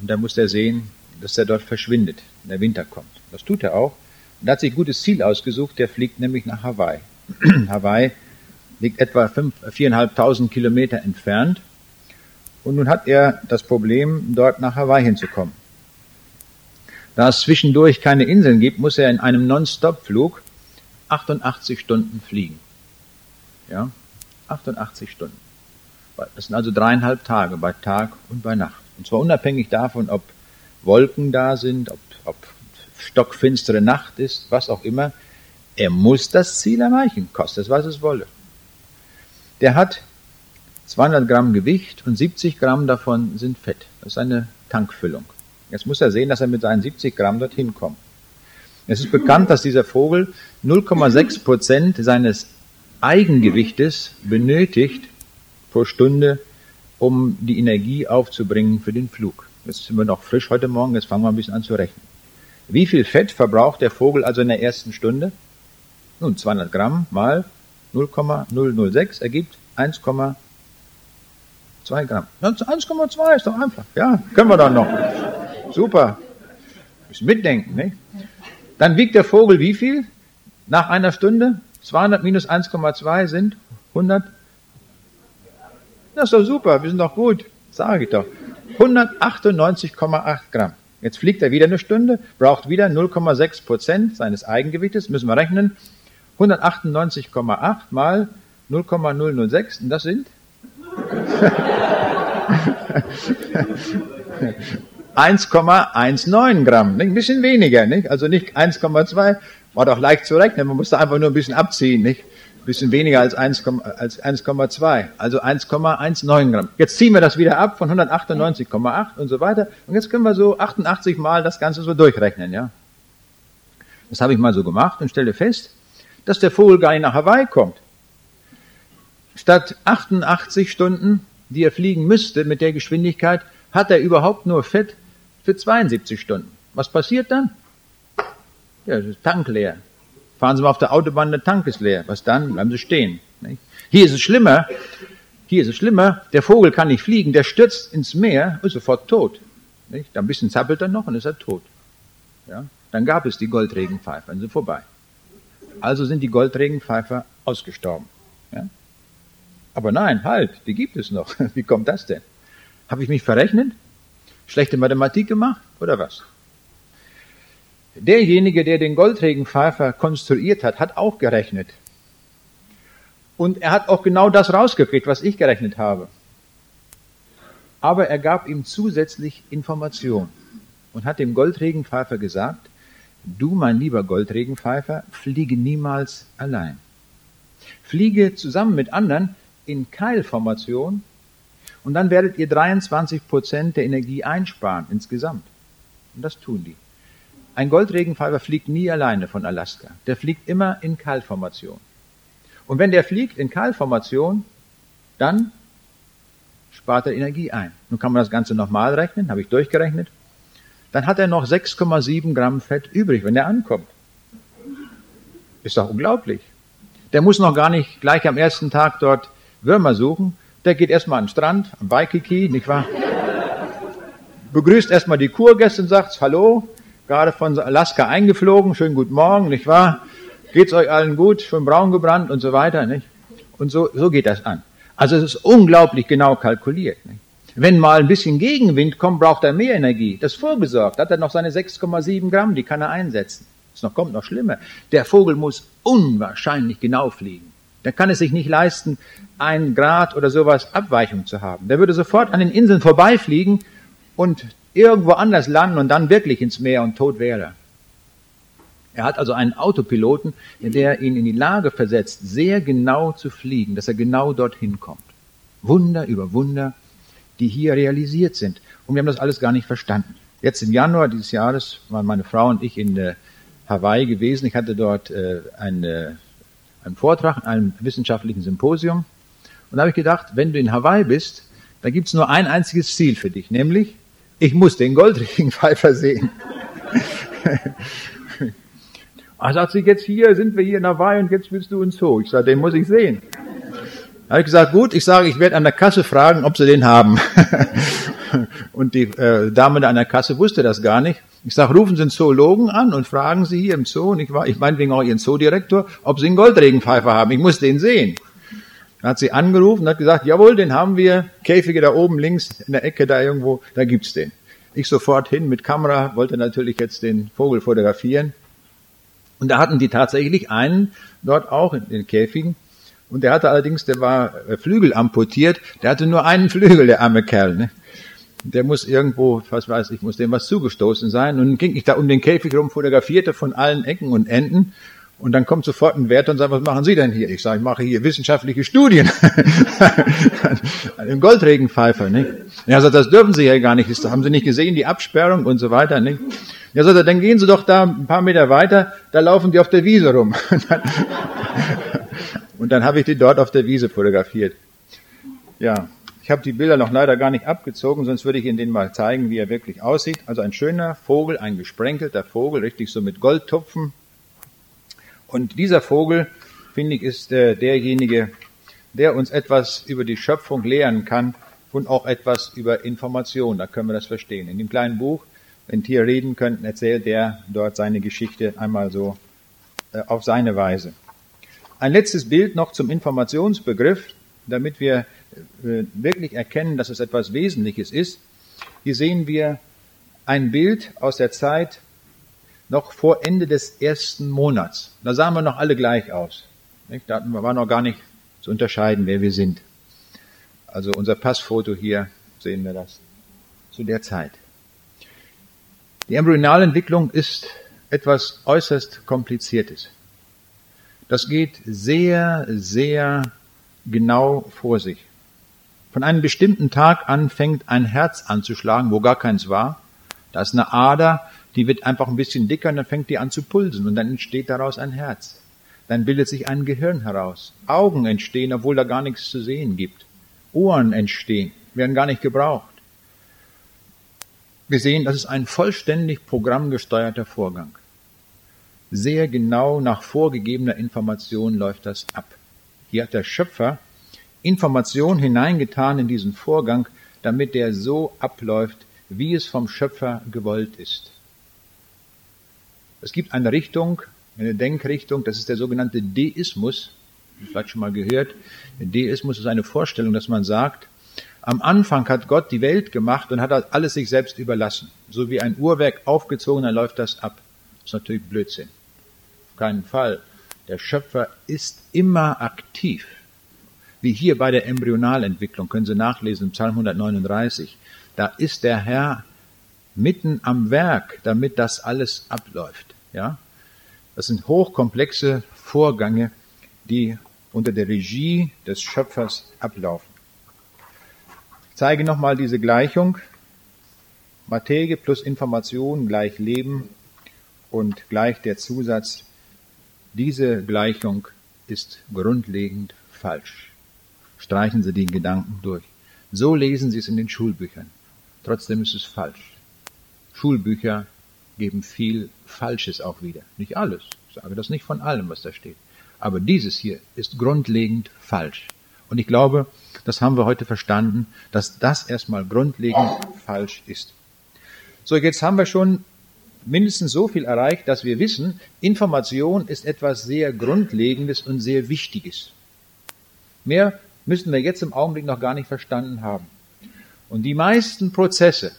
Und dann muss er sehen, dass er dort verschwindet, wenn der Winter kommt. Das tut er auch. Und er hat sich ein gutes Ziel ausgesucht, der fliegt nämlich nach Hawaii. Hawaii liegt etwa 4.500 Kilometer entfernt. Und nun hat er das Problem, dort nach Hawaii hinzukommen. Da es zwischendurch keine Inseln gibt, muss er in einem Non-Stop-Flug 88 Stunden fliegen. Ja, 88 Stunden. Das sind also dreieinhalb Tage bei Tag und bei Nacht. Und zwar unabhängig davon, ob Wolken da sind, ob, ob stockfinstere Nacht ist, was auch immer. Er muss das Ziel erreichen, kostet es, was es wolle. Der hat 200 Gramm Gewicht und 70 Gramm davon sind Fett. Das ist eine Tankfüllung. Jetzt muss er sehen, dass er mit seinen 70 Gramm dorthin kommt. Es ist bekannt, dass dieser Vogel 0,6 Prozent seines Eigengewichtes benötigt pro Stunde, um die Energie aufzubringen für den Flug. Jetzt sind wir noch frisch heute Morgen, jetzt fangen wir ein bisschen an zu rechnen. Wie viel Fett verbraucht der Vogel also in der ersten Stunde? Nun, 200 Gramm mal 0,006 ergibt 1,2 Gramm. 1,2 ist doch einfach. Ja, können wir dann noch. Super. Müssen mitdenken, nicht? Dann wiegt der Vogel wie viel? Nach einer Stunde? 200 minus 1,2 sind 100. Das ist doch super, wir sind doch gut. Sage ich doch. 198,8 Gramm. Jetzt fliegt er wieder eine Stunde, braucht wieder 0,6 Prozent seines Eigengewichtes, müssen wir rechnen. 198,8 mal 0,006, und das sind 1,19 Gramm, nicht? ein bisschen weniger, nicht? also nicht 1,2, war doch leicht zu rechnen, man musste einfach nur ein bisschen abziehen, nicht? Bisschen weniger als 1,2, also 1,19 Gramm. Jetzt ziehen wir das wieder ab von 198,8 und so weiter und jetzt können wir so 88 Mal das Ganze so durchrechnen. ja. Das habe ich mal so gemacht und stelle fest, dass der Vogel gar nicht nach Hawaii kommt. Statt 88 Stunden, die er fliegen müsste mit der Geschwindigkeit, hat er überhaupt nur Fett für 72 Stunden. Was passiert dann? Ja, das ist Tank leer. Fahren Sie mal auf der Autobahn, der Tank ist leer. Was dann? Bleiben Sie stehen. Hier ist es schlimmer. Hier ist es schlimmer. Der Vogel kann nicht fliegen, der stürzt ins Meer und ist sofort tot. Nicht? Ein bisschen zappelt er noch und ist er tot. Ja? Dann gab es die Goldregenpfeifer, dann sind vorbei. Also sind die Goldregenpfeifer ausgestorben. Ja? Aber nein, halt, die gibt es noch. Wie kommt das denn? Habe ich mich verrechnet? Schlechte Mathematik gemacht oder was? Derjenige, der den Goldregenpfeifer konstruiert hat, hat auch gerechnet. Und er hat auch genau das rausgekriegt, was ich gerechnet habe. Aber er gab ihm zusätzlich Information und hat dem Goldregenpfeifer gesagt, du, mein lieber Goldregenpfeifer, fliege niemals allein. Fliege zusammen mit anderen in Keilformation und dann werdet ihr 23 Prozent der Energie einsparen insgesamt. Und das tun die. Ein Goldregenpfeifer fliegt nie alleine von Alaska. Der fliegt immer in Keilformation. Und wenn der fliegt in Keilformation, dann spart er Energie ein. Nun kann man das Ganze nochmal rechnen, habe ich durchgerechnet. Dann hat er noch 6,7 Gramm Fett übrig, wenn er ankommt. Ist doch unglaublich. Der muss noch gar nicht gleich am ersten Tag dort Würmer suchen, der geht erstmal an den Strand, am Waikiki, nicht wahr? Begrüßt erstmal die Kurgäste und sagt, hallo, gerade von Alaska eingeflogen, schönen guten Morgen, nicht wahr? Geht's euch allen gut, schon braun gebrannt und so weiter, nicht? Und so, so geht das an. Also es ist unglaublich genau kalkuliert. Nicht? Wenn mal ein bisschen Gegenwind kommt, braucht er mehr Energie. Das ist vorgesorgt. Hat er noch seine 6,7 Gramm, die kann er einsetzen. Es noch kommt noch schlimmer. Der Vogel muss unwahrscheinlich genau fliegen. Der kann es sich nicht leisten, ein Grad oder sowas Abweichung zu haben. Der würde sofort an den Inseln vorbeifliegen und irgendwo anders landen und dann wirklich ins Meer und tot wäre. Er hat also einen Autopiloten, der ihn in die Lage versetzt, sehr genau zu fliegen, dass er genau dorthin kommt. Wunder über Wunder, die hier realisiert sind. Und wir haben das alles gar nicht verstanden. Jetzt im Januar dieses Jahres waren meine Frau und ich in äh, Hawaii gewesen. Ich hatte dort äh, eine einen Vortrag in einem wissenschaftlichen Symposium. Und da habe ich gedacht, wenn du in Hawaii bist, da gibt's nur ein einziges Ziel für dich, nämlich, ich muss den Goldregenpfeifer sehen. Er sagt sie, jetzt hier sind wir hier in Hawaii und jetzt willst du uns so. Ich sage, den muss ich sehen. Da habe ich gesagt, gut, ich sage, ich werde an der Kasse fragen, ob sie den haben. und die äh, Dame an der Kasse wusste das gar nicht. Ich sage, rufen Sie einen Zoologen an und fragen Sie hier im Zoo, und ich, war, ich meinetwegen auch Ihren Zoodirektor, ob Sie einen Goldregenpfeifer haben. Ich muss den sehen. Dann hat sie angerufen und hat gesagt, jawohl, den haben wir, Käfige da oben links in der Ecke da irgendwo, da gibt's den. Ich sofort hin mit Kamera, wollte natürlich jetzt den Vogel fotografieren. Und da hatten die tatsächlich einen dort auch in den Käfigen. Und der hatte allerdings, der war äh, Flügel amputiert, der hatte nur einen Flügel, der arme Kerl. Ne? der muss irgendwo, was weiß ich, muss dem was zugestoßen sein. Und ging ich da um den Käfig rum, fotografierte von allen Ecken und Enden. Und dann kommt sofort ein Wärter und sagt, was machen Sie denn hier? Ich sage, ich mache hier wissenschaftliche Studien. Ein Goldregenpfeifer, nicht? Ja, sagt, das dürfen Sie ja gar nicht. Das haben Sie nicht gesehen, die Absperrung und so weiter, nicht? Ja, sagt er, dann gehen Sie doch da ein paar Meter weiter, da laufen die auf der Wiese rum. Und dann, und dann habe ich die dort auf der Wiese fotografiert. Ja, ich habe die Bilder noch leider gar nicht abgezogen, sonst würde ich Ihnen den mal zeigen, wie er wirklich aussieht. Also ein schöner Vogel, ein gesprenkelter Vogel, richtig so mit Goldtupfen. Und dieser Vogel, finde ich, ist äh, derjenige, der uns etwas über die Schöpfung lehren kann und auch etwas über Information. Da können wir das verstehen. In dem kleinen Buch, wenn Tier reden könnten, erzählt er dort seine Geschichte einmal so äh, auf seine Weise. Ein letztes Bild noch zum Informationsbegriff, damit wir äh, wirklich erkennen, dass es etwas Wesentliches ist. Hier sehen wir ein Bild aus der Zeit noch vor Ende des ersten Monats. Da sahen wir noch alle gleich aus. Da war noch gar nicht zu unterscheiden, wer wir sind. Also unser Passfoto hier sehen wir das zu der Zeit. Die Embryonalentwicklung ist etwas äußerst Kompliziertes. Das geht sehr, sehr genau vor sich. Von einem bestimmten Tag an fängt ein Herz anzuschlagen, wo gar keins war. Da ist eine Ader, die wird einfach ein bisschen dicker und dann fängt die an zu pulsen und dann entsteht daraus ein Herz. Dann bildet sich ein Gehirn heraus. Augen entstehen, obwohl da gar nichts zu sehen gibt. Ohren entstehen, werden gar nicht gebraucht. Wir sehen, das ist ein vollständig programmgesteuerter Vorgang. Sehr genau nach vorgegebener Information läuft das ab. Hier hat der Schöpfer Information hineingetan in diesen Vorgang, damit der so abläuft, wie es vom Schöpfer gewollt ist. Es gibt eine Richtung, eine Denkrichtung, das ist der sogenannte Deismus. Vielleicht schon mal gehört. Der Deismus ist eine Vorstellung, dass man sagt, am Anfang hat Gott die Welt gemacht und hat alles sich selbst überlassen. So wie ein Uhrwerk aufgezogen, dann läuft das ab. Das ist natürlich Blödsinn. Auf keinen Fall. Der Schöpfer ist immer aktiv. Wie hier bei der Embryonalentwicklung, können Sie nachlesen im Psalm 139. Da ist der Herr mitten am Werk, damit das alles abläuft. Ja? Das sind hochkomplexe Vorgänge, die unter der Regie des Schöpfers ablaufen. Ich zeige nochmal diese Gleichung. Materie plus Information gleich Leben und gleich der Zusatz. Diese Gleichung ist grundlegend falsch. Streichen Sie den Gedanken durch. So lesen Sie es in den Schulbüchern. Trotzdem ist es falsch. Schulbücher geben viel Falsches auch wieder. Nicht alles. Ich sage das nicht von allem, was da steht. Aber dieses hier ist grundlegend falsch. Und ich glaube, das haben wir heute verstanden, dass das erstmal grundlegend falsch ist. So, jetzt haben wir schon mindestens so viel erreicht, dass wir wissen, Information ist etwas sehr Grundlegendes und sehr Wichtiges. Mehr müssen wir jetzt im Augenblick noch gar nicht verstanden haben. Und die meisten Prozesse,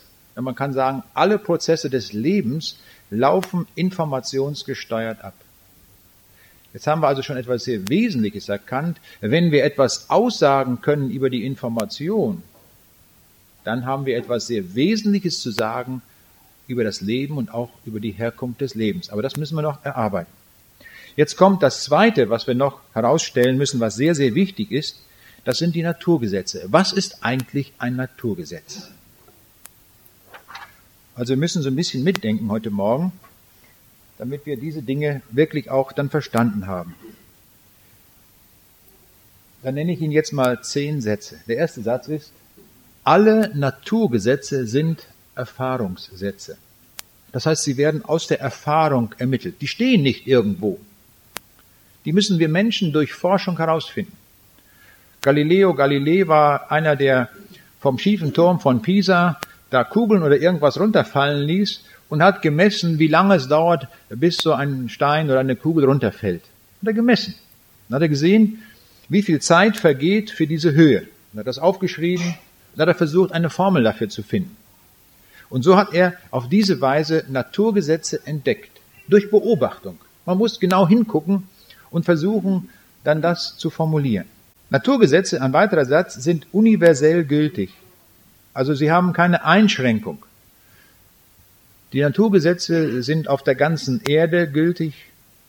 man kann sagen, alle Prozesse des Lebens laufen informationsgesteuert ab. Jetzt haben wir also schon etwas sehr Wesentliches erkannt. Wenn wir etwas aussagen können über die Information, dann haben wir etwas sehr Wesentliches zu sagen über das Leben und auch über die Herkunft des Lebens. Aber das müssen wir noch erarbeiten. Jetzt kommt das Zweite, was wir noch herausstellen müssen, was sehr, sehr wichtig ist. Das sind die Naturgesetze. Was ist eigentlich ein Naturgesetz? Also wir müssen so ein bisschen mitdenken heute Morgen, damit wir diese Dinge wirklich auch dann verstanden haben. Dann nenne ich Ihnen jetzt mal zehn Sätze. Der erste Satz ist, alle Naturgesetze sind Erfahrungssätze. Das heißt, sie werden aus der Erfahrung ermittelt. Die stehen nicht irgendwo. Die müssen wir Menschen durch Forschung herausfinden. Galileo Galilei war einer, der vom schiefen Turm von Pisa da Kugeln oder irgendwas runterfallen ließ und hat gemessen, wie lange es dauert, bis so ein Stein oder eine Kugel runterfällt. Hat er gemessen. Dann hat er gesehen, wie viel Zeit vergeht für diese Höhe. Dann hat das aufgeschrieben und hat er versucht, eine Formel dafür zu finden. Und so hat er auf diese Weise Naturgesetze entdeckt. Durch Beobachtung. Man muss genau hingucken und versuchen, dann das zu formulieren. Naturgesetze, ein weiterer Satz, sind universell gültig. Also sie haben keine Einschränkung. Die Naturgesetze sind auf der ganzen Erde gültig,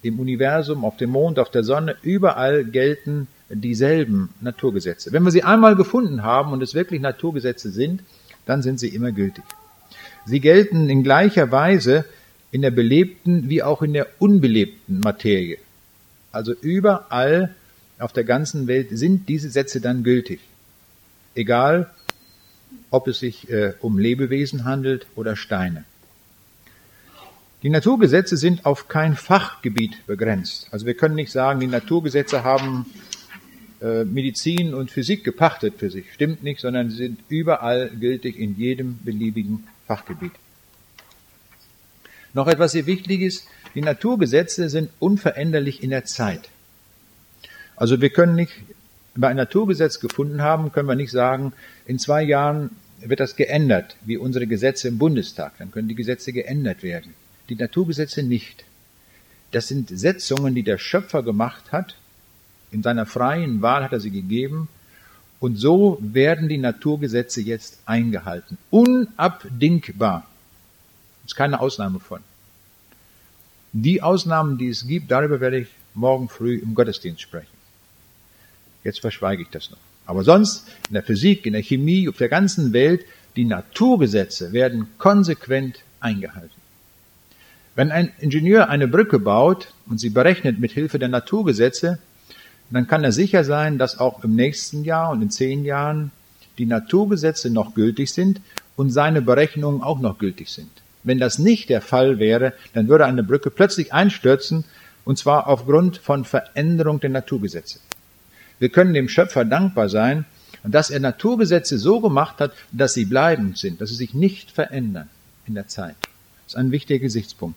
im Universum, auf dem Mond, auf der Sonne, überall gelten dieselben Naturgesetze. Wenn wir sie einmal gefunden haben und es wirklich Naturgesetze sind, dann sind sie immer gültig. Sie gelten in gleicher Weise in der belebten wie auch in der unbelebten Materie. Also überall auf der ganzen Welt sind diese Sätze dann gültig. Egal, ob es sich äh, um Lebewesen handelt oder Steine. Die Naturgesetze sind auf kein Fachgebiet begrenzt. Also wir können nicht sagen, die Naturgesetze haben äh, Medizin und Physik gepachtet für sich. Stimmt nicht, sondern sie sind überall gültig in jedem beliebigen Fachgebiet. Noch etwas sehr Wichtiges, die Naturgesetze sind unveränderlich in der Zeit. Also wir können nicht, wenn wir ein Naturgesetz gefunden haben, können wir nicht sagen, in zwei Jahren wird das geändert, wie unsere Gesetze im Bundestag. Dann können die Gesetze geändert werden die Naturgesetze nicht. Das sind Setzungen, die der Schöpfer gemacht hat. In seiner freien Wahl hat er sie gegeben. Und so werden die Naturgesetze jetzt eingehalten. Unabdingbar. Ist keine Ausnahme von. Die Ausnahmen, die es gibt, darüber werde ich morgen früh im Gottesdienst sprechen. Jetzt verschweige ich das noch. Aber sonst in der Physik, in der Chemie, auf der ganzen Welt, die Naturgesetze werden konsequent eingehalten. Wenn ein Ingenieur eine Brücke baut und sie berechnet mit Hilfe der Naturgesetze, dann kann er sicher sein, dass auch im nächsten Jahr und in zehn Jahren die Naturgesetze noch gültig sind und seine Berechnungen auch noch gültig sind. Wenn das nicht der Fall wäre, dann würde eine Brücke plötzlich einstürzen, und zwar aufgrund von Veränderung der Naturgesetze. Wir können dem Schöpfer dankbar sein, dass er Naturgesetze so gemacht hat, dass sie bleibend sind, dass sie sich nicht verändern in der Zeit. Das ist ein wichtiger Gesichtspunkt.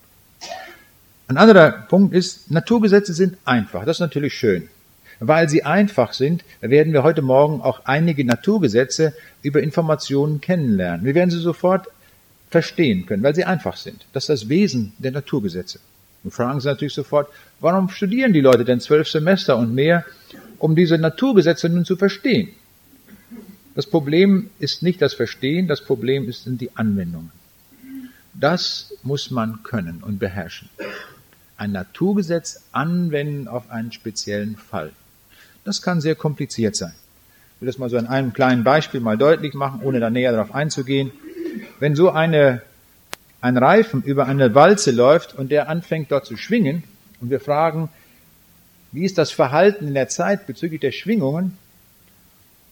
Ein anderer Punkt ist, Naturgesetze sind einfach. Das ist natürlich schön. Weil sie einfach sind, werden wir heute Morgen auch einige Naturgesetze über Informationen kennenlernen. Wir werden sie sofort verstehen können, weil sie einfach sind. Das ist das Wesen der Naturgesetze. Und fragen Sie natürlich sofort, warum studieren die Leute denn zwölf Semester und mehr, um diese Naturgesetze nun zu verstehen? Das Problem ist nicht das Verstehen, das Problem sind die Anwendungen. Das muss man können und beherrschen. Ein Naturgesetz anwenden auf einen speziellen Fall. Das kann sehr kompliziert sein. Ich will das mal so an einem kleinen Beispiel mal deutlich machen, ohne da näher darauf einzugehen. Wenn so eine, ein Reifen über eine Walze läuft und der anfängt dort zu schwingen und wir fragen, wie ist das Verhalten in der Zeit bezüglich der Schwingungen,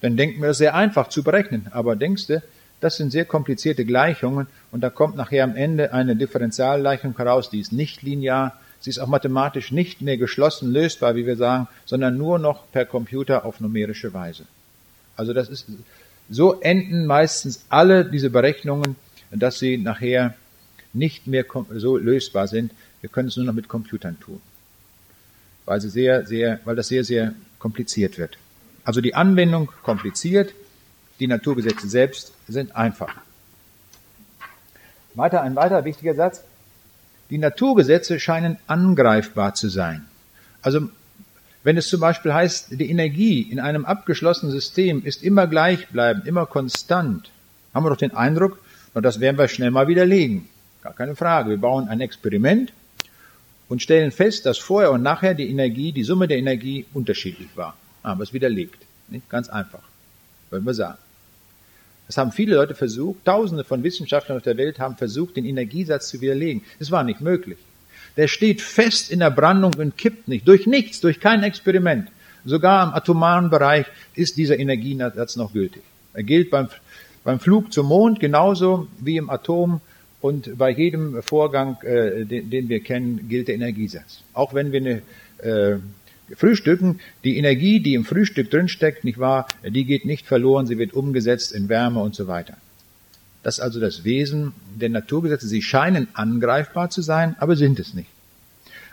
dann denken wir, das ist sehr einfach zu berechnen. Aber denkst du, das sind sehr komplizierte Gleichungen und da kommt nachher am Ende eine Differentialgleichung heraus, die ist nicht linear, sie ist auch mathematisch nicht mehr geschlossen lösbar, wie wir sagen, sondern nur noch per Computer auf numerische Weise. Also das ist, so enden meistens alle diese Berechnungen, dass sie nachher nicht mehr so lösbar sind. Wir können es nur noch mit Computern tun. Weil sie sehr, sehr, weil das sehr, sehr kompliziert wird. Also die Anwendung kompliziert, die Naturgesetze selbst sind einfach. Weiter ein weiter wichtiger Satz. Die Naturgesetze scheinen angreifbar zu sein. Also wenn es zum Beispiel heißt, die Energie in einem abgeschlossenen System ist immer gleichbleibend, immer konstant, haben wir doch den Eindruck, das werden wir schnell mal widerlegen. Gar keine Frage. Wir bauen ein Experiment und stellen fest, dass vorher und nachher die Energie, die Summe der Energie unterschiedlich war. Haben wir es widerlegt. Nicht? Ganz einfach. Wollen wir sagen. Das haben viele Leute versucht, tausende von Wissenschaftlern auf der Welt haben versucht, den Energiesatz zu widerlegen. Es war nicht möglich. Der steht fest in der Brandung und kippt nicht. Durch nichts, durch kein Experiment. Sogar im atomaren Bereich ist dieser Energiesatz noch gültig. Er gilt beim, beim Flug zum Mond genauso wie im Atom und bei jedem Vorgang, äh, den, den, wir kennen, gilt der Energiesatz. Auch wenn wir eine äh, Frühstücken, die Energie, die im Frühstück drinsteckt, nicht wahr, die geht nicht verloren, sie wird umgesetzt in Wärme und so weiter. Das ist also das Wesen der Naturgesetze. Sie scheinen angreifbar zu sein, aber sind es nicht.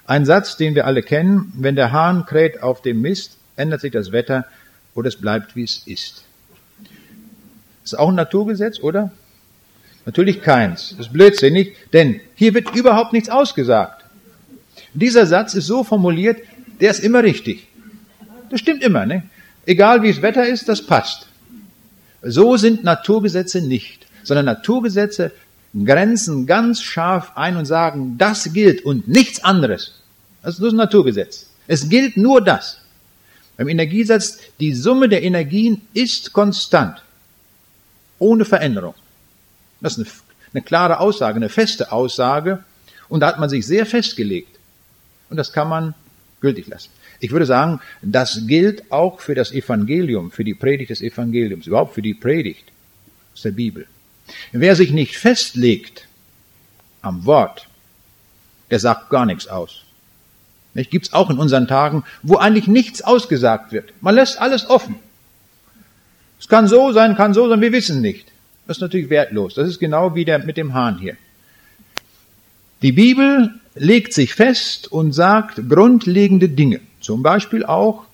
Ein Satz, den wir alle kennen, wenn der Hahn kräht auf dem Mist, ändert sich das Wetter oder es bleibt, wie es ist. Ist auch ein Naturgesetz, oder? Natürlich keins. Das ist blödsinnig, denn hier wird überhaupt nichts ausgesagt. Dieser Satz ist so formuliert, der ist immer richtig. Das stimmt immer, ne? Egal wie das Wetter ist, das passt. So sind Naturgesetze nicht, sondern Naturgesetze grenzen ganz scharf ein und sagen, das gilt und nichts anderes. Das ist nur ein Naturgesetz. Es gilt nur das. Beim Energiesatz, die Summe der Energien ist konstant, ohne Veränderung. Das ist eine, eine klare Aussage, eine feste Aussage. Und da hat man sich sehr festgelegt. Und das kann man gültig lassen. Ich würde sagen, das gilt auch für das Evangelium, für die Predigt des Evangeliums, überhaupt für die Predigt aus der Bibel. Wer sich nicht festlegt am Wort, der sagt gar nichts aus. Nicht? Gibt's auch in unseren Tagen, wo eigentlich nichts ausgesagt wird. Man lässt alles offen. Es kann so sein, kann so sein, wir wissen nicht. Das ist natürlich wertlos. Das ist genau wie der mit dem Hahn hier. Die Bibel legt sich fest und sagt grundlegende Dinge. Zum Beispiel auch,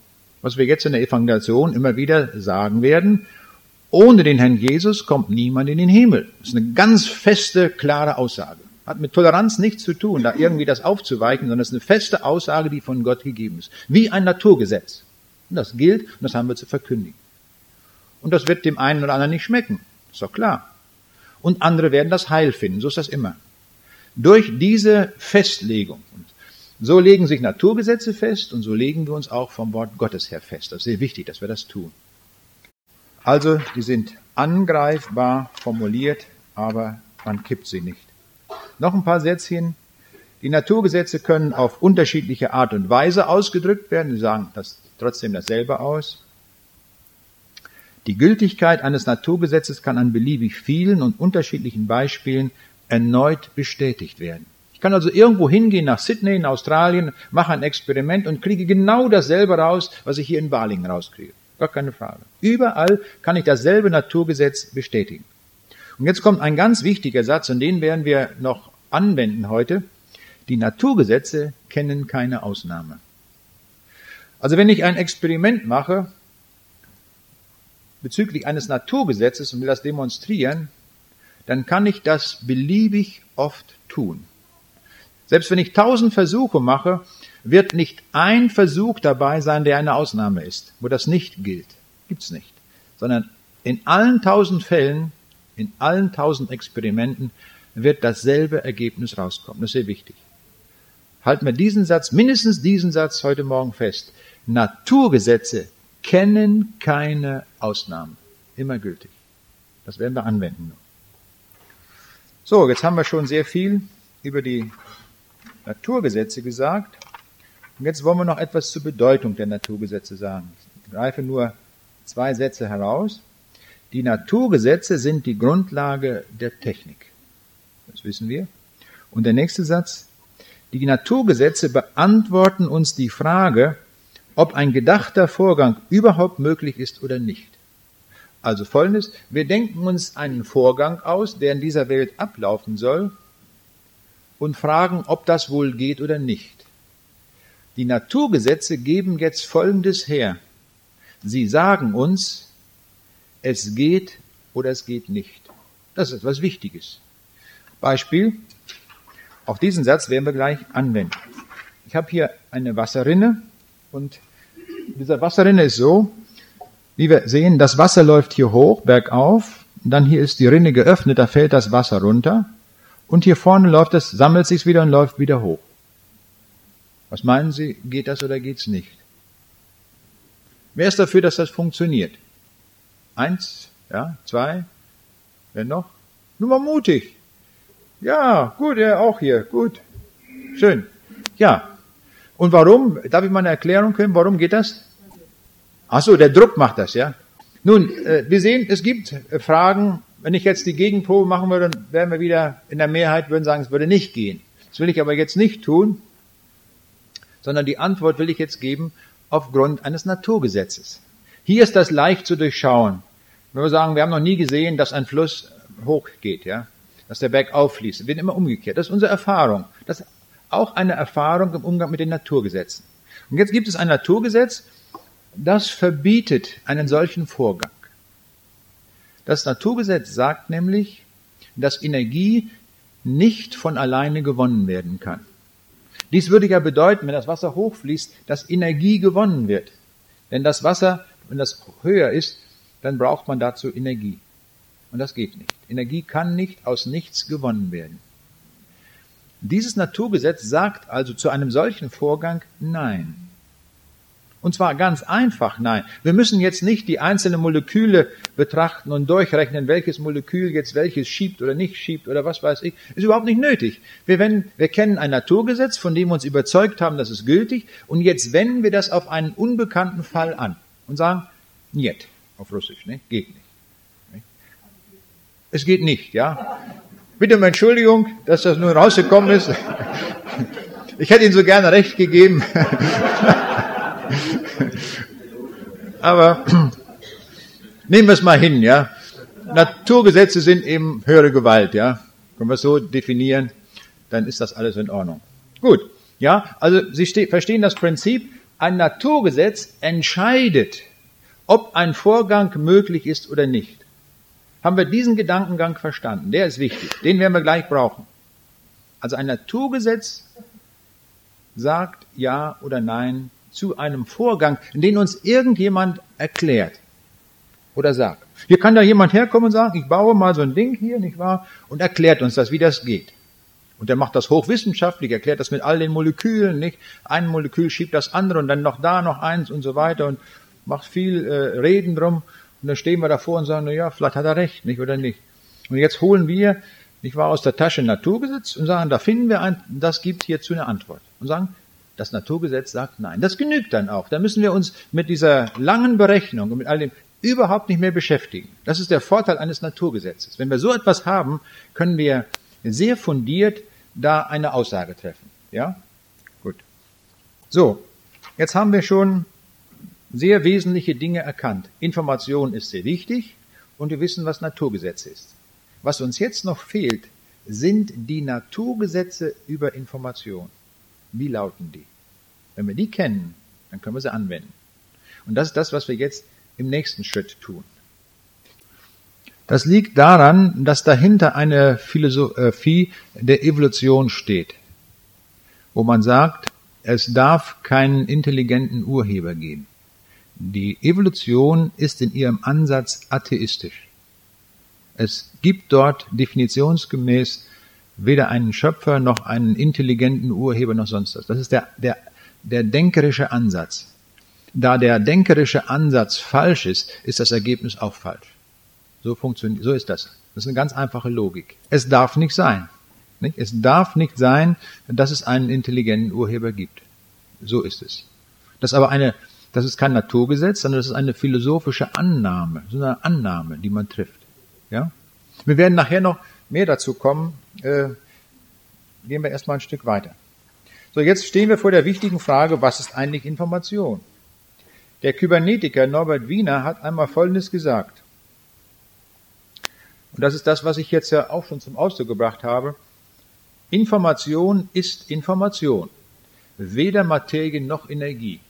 was wir jetzt in der Evangelisation immer wieder sagen werden, ohne den Herrn Jesus kommt niemand in den Himmel. Das ist eine ganz feste, klare Aussage. Hat mit Toleranz nichts zu tun, da irgendwie das aufzuweichen, sondern es ist eine feste Aussage, die von Gott gegeben ist. Wie ein Naturgesetz. Und das gilt und das haben wir zu verkündigen. Und das wird dem einen oder anderen nicht schmecken. Ist doch klar. Und andere werden das Heil finden. So ist das immer. Durch diese Festlegung. So legen sich Naturgesetze fest und so legen wir uns auch vom Wort Gottes her fest. Das ist sehr wichtig, dass wir das tun. Also, die sind angreifbar formuliert, aber man kippt sie nicht. Noch ein paar Sätzchen. Die Naturgesetze können auf unterschiedliche Art und Weise ausgedrückt werden. Sie sagen das trotzdem dasselbe aus. Die Gültigkeit eines Naturgesetzes kann an beliebig vielen und unterschiedlichen Beispielen erneut bestätigt werden. Ich kann also irgendwo hingehen nach Sydney in Australien, mache ein Experiment und kriege genau dasselbe raus, was ich hier in Balingen rauskriege. Gar keine Frage. Überall kann ich dasselbe Naturgesetz bestätigen. Und jetzt kommt ein ganz wichtiger Satz, und den werden wir noch anwenden heute. Die Naturgesetze kennen keine Ausnahme. Also wenn ich ein Experiment mache bezüglich eines Naturgesetzes und will das demonstrieren, dann kann ich das beliebig oft tun. Selbst wenn ich tausend Versuche mache, wird nicht ein Versuch dabei sein, der eine Ausnahme ist, wo das nicht gilt. Gibt's nicht. Sondern in allen tausend Fällen, in allen tausend Experimenten wird dasselbe Ergebnis rauskommen. Das ist sehr wichtig. Halten wir diesen Satz, mindestens diesen Satz heute Morgen fest. Naturgesetze kennen keine Ausnahmen. Immer gültig. Das werden wir anwenden. So, jetzt haben wir schon sehr viel über die Naturgesetze gesagt. Und jetzt wollen wir noch etwas zur Bedeutung der Naturgesetze sagen. Ich greife nur zwei Sätze heraus. Die Naturgesetze sind die Grundlage der Technik. Das wissen wir. Und der nächste Satz. Die Naturgesetze beantworten uns die Frage, ob ein gedachter Vorgang überhaupt möglich ist oder nicht. Also folgendes, wir denken uns einen Vorgang aus, der in dieser Welt ablaufen soll und fragen, ob das wohl geht oder nicht. Die Naturgesetze geben jetzt Folgendes her. Sie sagen uns, es geht oder es geht nicht. Das ist etwas Wichtiges. Beispiel, auch diesen Satz werden wir gleich anwenden. Ich habe hier eine Wasserrinne und diese Wasserrinne ist so, wie wir sehen, das Wasser läuft hier hoch, bergauf, dann hier ist die Rinne geöffnet, da fällt das Wasser runter und hier vorne läuft es, sammelt sich wieder und läuft wieder hoch. Was meinen Sie, geht das oder geht's nicht? Wer ist dafür, dass das funktioniert? Eins, ja, zwei, wer noch? Nur mal mutig. Ja, gut, er auch hier, gut. Schön. Ja. Und warum? Darf ich mal eine Erklärung können? Warum geht das? Ach so, der Druck macht das, ja. Nun, äh, wir sehen, es gibt äh, Fragen. Wenn ich jetzt die Gegenprobe machen würde, dann wären wir wieder in der Mehrheit, würden sagen, es würde nicht gehen. Das will ich aber jetzt nicht tun sondern die Antwort will ich jetzt geben aufgrund eines Naturgesetzes. Hier ist das leicht zu durchschauen. Wenn wir sagen, wir haben noch nie gesehen, dass ein Fluss hochgeht, ja, dass der Berg auffließt. Es wird immer umgekehrt. Das ist unsere Erfahrung. Das auch eine Erfahrung im Umgang mit den Naturgesetzen. Und jetzt gibt es ein Naturgesetz, das verbietet einen solchen Vorgang. Das Naturgesetz sagt nämlich, dass Energie nicht von alleine gewonnen werden kann. Dies würde ja bedeuten, wenn das Wasser hochfließt, dass Energie gewonnen wird. Denn das Wasser, wenn das höher ist, dann braucht man dazu Energie. Und das geht nicht. Energie kann nicht aus nichts gewonnen werden. Dieses Naturgesetz sagt also zu einem solchen Vorgang Nein. Und zwar ganz einfach nein. Wir müssen jetzt nicht die einzelnen Moleküle betrachten und durchrechnen, welches Molekül jetzt welches schiebt oder nicht schiebt oder was weiß ich. Ist überhaupt nicht nötig. Wir, wenn, wir kennen ein Naturgesetz, von dem wir uns überzeugt haben, dass es gültig. Und jetzt wenden wir das auf einen unbekannten Fall an und sagen, niet, auf Russisch, ne? geht nicht. Es geht nicht, ja. Bitte um Entschuldigung, dass das nur rausgekommen ist. Ich hätte Ihnen so gerne recht gegeben. Aber nehmen wir es mal hin, ja. Naturgesetze sind eben höhere Gewalt, ja. Können wir es so definieren, dann ist das alles in Ordnung. Gut, ja, also Sie verstehen das Prinzip, ein Naturgesetz entscheidet, ob ein Vorgang möglich ist oder nicht. Haben wir diesen Gedankengang verstanden? Der ist wichtig. Den werden wir gleich brauchen. Also ein Naturgesetz sagt ja oder nein zu einem Vorgang, den uns irgendjemand erklärt oder sagt. Hier kann da jemand herkommen und sagen, ich baue mal so ein Ding hier, nicht wahr? Und erklärt uns das, wie das geht. Und er macht das hochwissenschaftlich, erklärt das mit all den Molekülen, nicht? Ein Molekül schiebt das andere und dann noch da noch eins und so weiter und macht viel äh, Reden drum. Und dann stehen wir davor und sagen, na ja, vielleicht hat er recht, nicht oder nicht. Und jetzt holen wir, ich war aus der Tasche Naturgesetz und sagen, da finden wir ein, das gibt hierzu eine Antwort. Und sagen, das Naturgesetz sagt nein. Das genügt dann auch. Da müssen wir uns mit dieser langen Berechnung und mit all dem überhaupt nicht mehr beschäftigen. Das ist der Vorteil eines Naturgesetzes. Wenn wir so etwas haben, können wir sehr fundiert da eine Aussage treffen. Ja? Gut. So. Jetzt haben wir schon sehr wesentliche Dinge erkannt. Information ist sehr wichtig und wir wissen, was Naturgesetze ist. Was uns jetzt noch fehlt, sind die Naturgesetze über Information. Wie lauten die? Wenn wir die kennen, dann können wir sie anwenden. Und das ist das, was wir jetzt im nächsten Schritt tun. Das liegt daran, dass dahinter eine Philosophie der Evolution steht, wo man sagt, es darf keinen intelligenten Urheber geben. Die Evolution ist in ihrem Ansatz atheistisch. Es gibt dort definitionsgemäß weder einen Schöpfer noch einen intelligenten Urheber noch sonst was. Das ist der, der, der denkerische Ansatz. Da der denkerische Ansatz falsch ist, ist das Ergebnis auch falsch. So funktioniert, so ist das. Das ist eine ganz einfache Logik. Es darf nicht sein. Nicht? Es darf nicht sein, dass es einen intelligenten Urheber gibt. So ist es. Das ist aber eine, das ist kein Naturgesetz, sondern das ist eine philosophische Annahme, so eine Annahme, die man trifft. Ja? Wir werden nachher noch mehr dazu kommen, äh, gehen wir erstmal ein Stück weiter. So, jetzt stehen wir vor der wichtigen Frage, was ist eigentlich Information? Der Kybernetiker Norbert Wiener hat einmal Folgendes gesagt. Und das ist das, was ich jetzt ja auch schon zum Ausdruck gebracht habe. Information ist Information. Weder Materie noch Energie.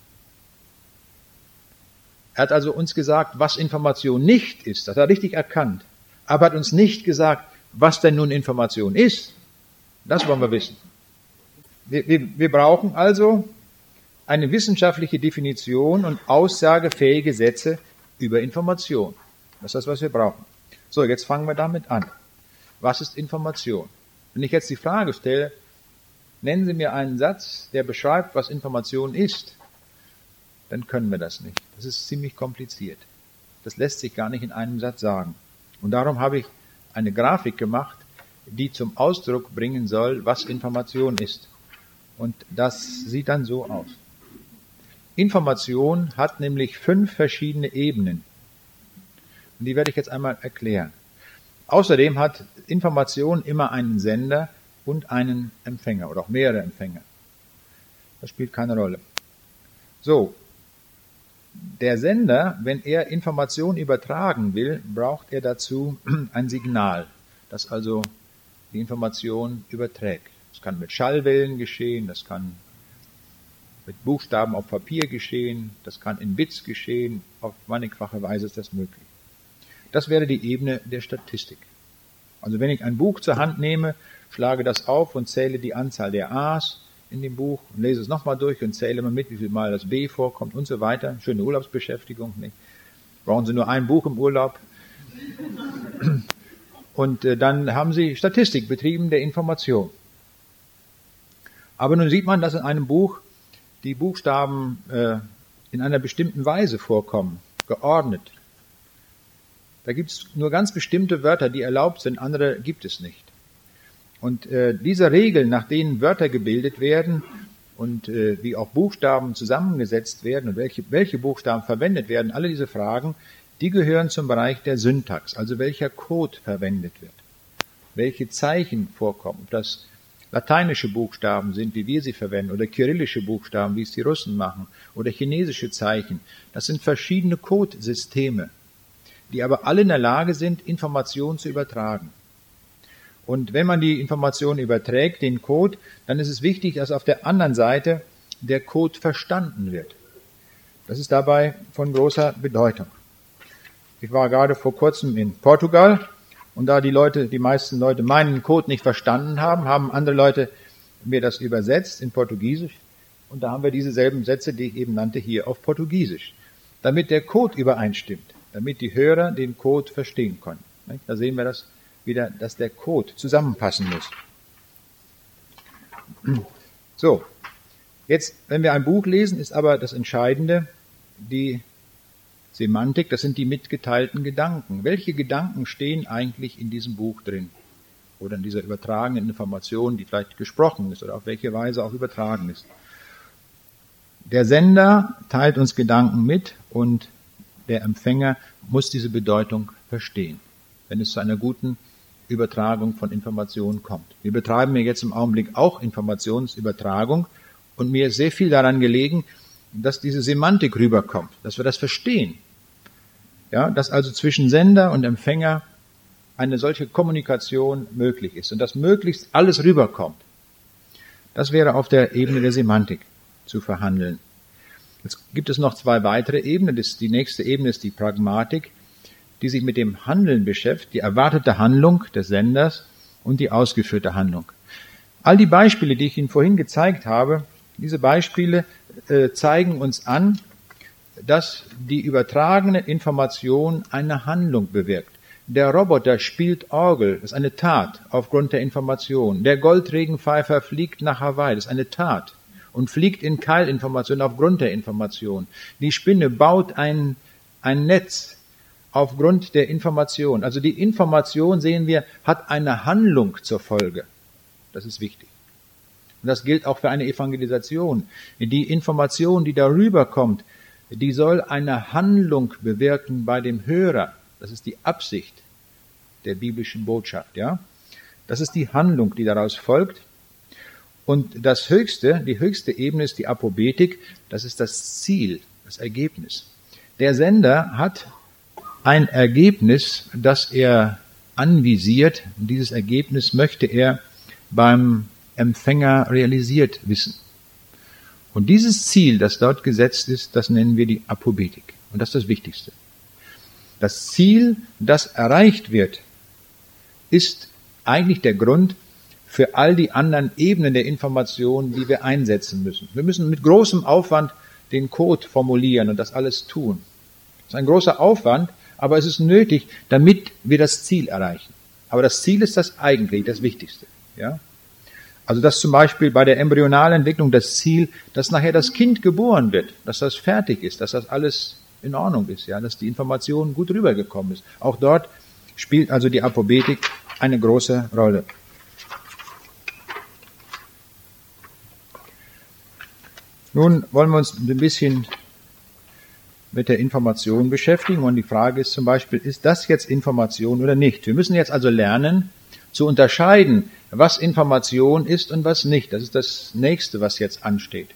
Er hat also uns gesagt, was Information nicht ist. Das hat er richtig erkannt. Aber hat uns nicht gesagt, was denn nun Information ist, das wollen wir wissen. Wir, wir, wir brauchen also eine wissenschaftliche Definition und aussagefähige Sätze über Information. Das ist das, was wir brauchen. So, jetzt fangen wir damit an. Was ist Information? Wenn ich jetzt die Frage stelle, nennen Sie mir einen Satz, der beschreibt, was Information ist, dann können wir das nicht. Das ist ziemlich kompliziert. Das lässt sich gar nicht in einem Satz sagen. Und darum habe ich eine Grafik gemacht, die zum Ausdruck bringen soll, was Information ist. Und das sieht dann so aus. Information hat nämlich fünf verschiedene Ebenen. Und die werde ich jetzt einmal erklären. Außerdem hat Information immer einen Sender und einen Empfänger oder auch mehrere Empfänger. Das spielt keine Rolle. So, der Sender, wenn er Informationen übertragen will, braucht er dazu ein Signal, das also die Information überträgt. Das kann mit Schallwellen geschehen, das kann mit Buchstaben auf Papier geschehen, das kann in Bits geschehen, auf mannigfache Weise ist das möglich. Das wäre die Ebene der Statistik. Also wenn ich ein Buch zur Hand nehme, schlage das auf und zähle die Anzahl der A's, in dem Buch und lese es nochmal durch und zähle mal mit, wie viel Mal das B vorkommt und so weiter. Schöne Urlaubsbeschäftigung. Nicht? Brauchen Sie nur ein Buch im Urlaub. Und äh, dann haben Sie Statistik betrieben der Information. Aber nun sieht man, dass in einem Buch die Buchstaben äh, in einer bestimmten Weise vorkommen, geordnet. Da gibt es nur ganz bestimmte Wörter, die erlaubt sind, andere gibt es nicht. Und äh, diese Regeln, nach denen Wörter gebildet werden und äh, wie auch Buchstaben zusammengesetzt werden und welche, welche Buchstaben verwendet werden, alle diese Fragen, die gehören zum Bereich der Syntax, also welcher Code verwendet wird, welche Zeichen vorkommen, ob das lateinische Buchstaben sind, wie wir sie verwenden, oder kyrillische Buchstaben, wie es die Russen machen, oder chinesische Zeichen. Das sind verschiedene Codesysteme, die aber alle in der Lage sind, Informationen zu übertragen. Und wenn man die Information überträgt, den Code, dann ist es wichtig, dass auf der anderen Seite der Code verstanden wird. Das ist dabei von großer Bedeutung. Ich war gerade vor kurzem in Portugal und da die Leute, die meisten Leute meinen Code nicht verstanden haben, haben andere Leute mir das übersetzt in Portugiesisch und da haben wir dieselben Sätze, die ich eben nannte, hier auf Portugiesisch, damit der Code übereinstimmt, damit die Hörer den Code verstehen können. Da sehen wir das wieder, dass der Code zusammenpassen muss. So, jetzt, wenn wir ein Buch lesen, ist aber das Entscheidende die Semantik, das sind die mitgeteilten Gedanken. Welche Gedanken stehen eigentlich in diesem Buch drin? Oder in dieser übertragenen Information, die vielleicht gesprochen ist oder auf welche Weise auch übertragen ist. Der Sender teilt uns Gedanken mit und der Empfänger muss diese Bedeutung verstehen, wenn es zu einer guten Übertragung von Informationen kommt. Wir betreiben ja jetzt im Augenblick auch Informationsübertragung und mir ist sehr viel daran gelegen, dass diese Semantik rüberkommt, dass wir das verstehen. Ja, dass also zwischen Sender und Empfänger eine solche Kommunikation möglich ist und dass möglichst alles rüberkommt. Das wäre auf der Ebene der Semantik zu verhandeln. Jetzt gibt es noch zwei weitere Ebenen. Die nächste Ebene ist die Pragmatik, die sich mit dem Handeln beschäftigt, die erwartete Handlung des Senders und die ausgeführte Handlung. All die Beispiele, die ich Ihnen vorhin gezeigt habe, diese Beispiele äh, zeigen uns an, dass die übertragene Information eine Handlung bewirkt. Der Roboter spielt Orgel, das ist eine Tat aufgrund der Information. Der Goldregenpfeifer fliegt nach Hawaii, das ist eine Tat und fliegt in Keilinformation aufgrund der Information. Die Spinne baut ein, ein Netz aufgrund der Information. Also die Information, sehen wir, hat eine Handlung zur Folge. Das ist wichtig. Und das gilt auch für eine Evangelisation. Die Information, die darüber kommt, die soll eine Handlung bewirken bei dem Hörer. Das ist die Absicht der biblischen Botschaft, ja. Das ist die Handlung, die daraus folgt. Und das höchste, die höchste Ebene ist die Apobetik. Das ist das Ziel, das Ergebnis. Der Sender hat ein Ergebnis, das er anvisiert. Dieses Ergebnis möchte er beim Empfänger realisiert wissen. Und dieses Ziel, das dort gesetzt ist, das nennen wir die Apobetik. Und das ist das Wichtigste. Das Ziel, das erreicht wird, ist eigentlich der Grund für all die anderen Ebenen der Information, die wir einsetzen müssen. Wir müssen mit großem Aufwand den Code formulieren und das alles tun. Das ist ein großer Aufwand, aber es ist nötig, damit wir das Ziel erreichen. Aber das Ziel ist das eigentlich, das Wichtigste. Ja? Also dass zum Beispiel bei der Embryonalentwicklung das Ziel, dass nachher das Kind geboren wird, dass das fertig ist, dass das alles in Ordnung ist, ja, dass die Information gut rübergekommen ist. Auch dort spielt also die Apobetik eine große Rolle. Nun wollen wir uns ein bisschen mit der Information beschäftigen und die Frage ist zum Beispiel, ist das jetzt Information oder nicht? Wir müssen jetzt also lernen zu unterscheiden, was Information ist und was nicht. Das ist das nächste, was jetzt ansteht.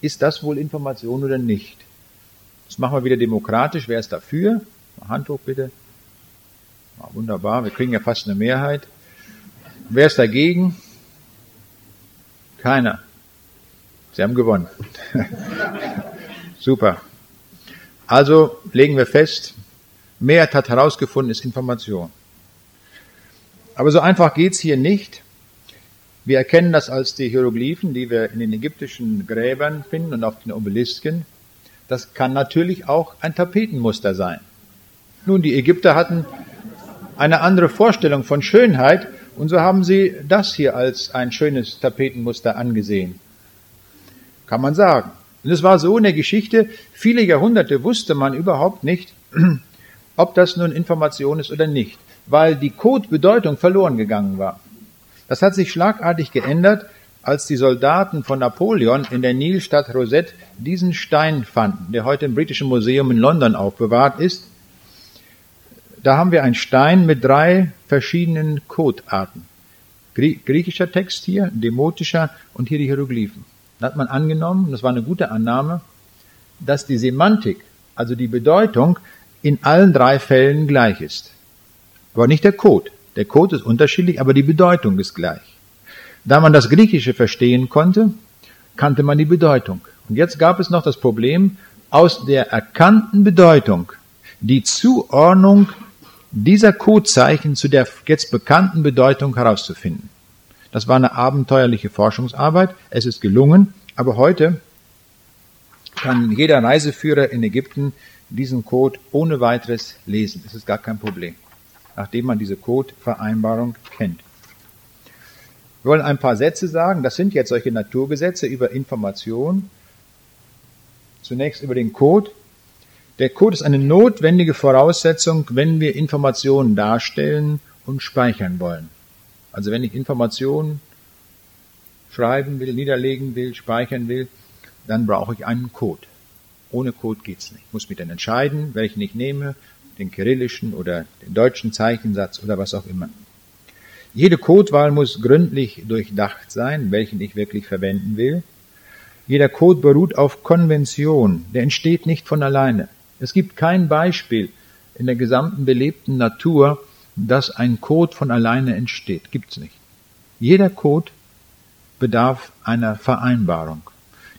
Ist das wohl Information oder nicht? Das machen wir wieder demokratisch. Wer ist dafür? Hand hoch bitte. Ja, wunderbar, wir kriegen ja fast eine Mehrheit. Wer ist dagegen? Keiner. Sie haben gewonnen. Super. Also legen wir fest, Mehrheit hat herausgefunden, ist Information. Aber so einfach geht's hier nicht. Wir erkennen das als die Hieroglyphen, die wir in den ägyptischen Gräbern finden und auf den Obelisken. Das kann natürlich auch ein Tapetenmuster sein. Nun, die Ägypter hatten eine andere Vorstellung von Schönheit und so haben sie das hier als ein schönes Tapetenmuster angesehen. Kann man sagen. Und es war so in der Geschichte, viele Jahrhunderte wusste man überhaupt nicht, ob das nun Information ist oder nicht, weil die Codebedeutung verloren gegangen war. Das hat sich schlagartig geändert, als die Soldaten von Napoleon in der Nilstadt Rosette diesen Stein fanden, der heute im Britischen Museum in London aufbewahrt ist. Da haben wir einen Stein mit drei verschiedenen Codearten. Griechischer Text hier, demotischer und hier die Hieroglyphen. Da hat man angenommen, das war eine gute Annahme, dass die Semantik, also die Bedeutung, in allen drei Fällen gleich ist. Aber nicht der Code. Der Code ist unterschiedlich, aber die Bedeutung ist gleich. Da man das Griechische verstehen konnte, kannte man die Bedeutung. Und jetzt gab es noch das Problem, aus der erkannten Bedeutung die Zuordnung dieser Codezeichen zu der jetzt bekannten Bedeutung herauszufinden. Das war eine abenteuerliche Forschungsarbeit. Es ist gelungen, aber heute kann jeder Reiseführer in Ägypten diesen Code ohne weiteres lesen. Das ist gar kein Problem, nachdem man diese Codevereinbarung kennt. Wir wollen ein paar Sätze sagen. Das sind jetzt solche Naturgesetze über Information. Zunächst über den Code. Der Code ist eine notwendige Voraussetzung, wenn wir Informationen darstellen und speichern wollen. Also wenn ich Informationen schreiben will, niederlegen will, speichern will, dann brauche ich einen Code. Ohne Code geht's nicht. Ich muss mich dann entscheiden, welchen ich nehme, den kyrillischen oder den deutschen Zeichensatz oder was auch immer. Jede Codewahl muss gründlich durchdacht sein, welchen ich wirklich verwenden will. Jeder Code beruht auf Konvention, der entsteht nicht von alleine. Es gibt kein Beispiel in der gesamten belebten Natur, dass ein Code von alleine entsteht. Gibt's nicht. Jeder Code bedarf einer Vereinbarung.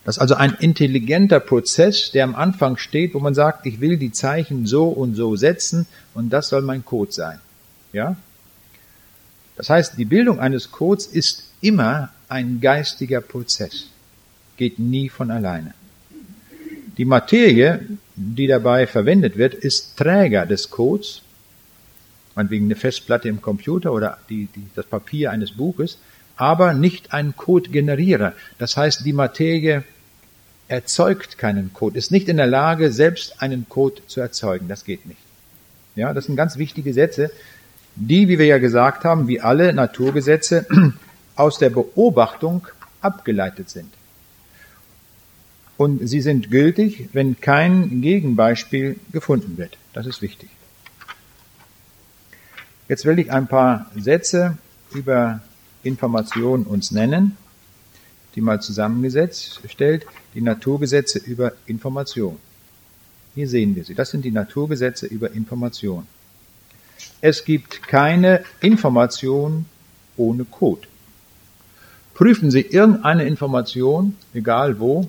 Das ist also ein intelligenter Prozess, der am Anfang steht, wo man sagt, ich will die Zeichen so und so setzen und das soll mein Code sein. Ja? Das heißt, die Bildung eines Codes ist immer ein geistiger Prozess, geht nie von alleine. Die Materie, die dabei verwendet wird, ist Träger des Codes, meinetwegen eine Festplatte im Computer oder die, die, das Papier eines Buches, aber nicht ein Code-Generierer. Das heißt, die Materie erzeugt keinen Code, ist nicht in der Lage, selbst einen Code zu erzeugen. Das geht nicht. Ja, das sind ganz wichtige Sätze, die, wie wir ja gesagt haben, wie alle Naturgesetze aus der Beobachtung abgeleitet sind. Und sie sind gültig, wenn kein Gegenbeispiel gefunden wird. Das ist wichtig. Jetzt will ich ein paar Sätze über Information uns nennen, die mal zusammengesetzt stellt, die Naturgesetze über Information. Hier sehen wir sie. Das sind die Naturgesetze über Information. Es gibt keine Information ohne Code. Prüfen Sie irgendeine Information, egal wo,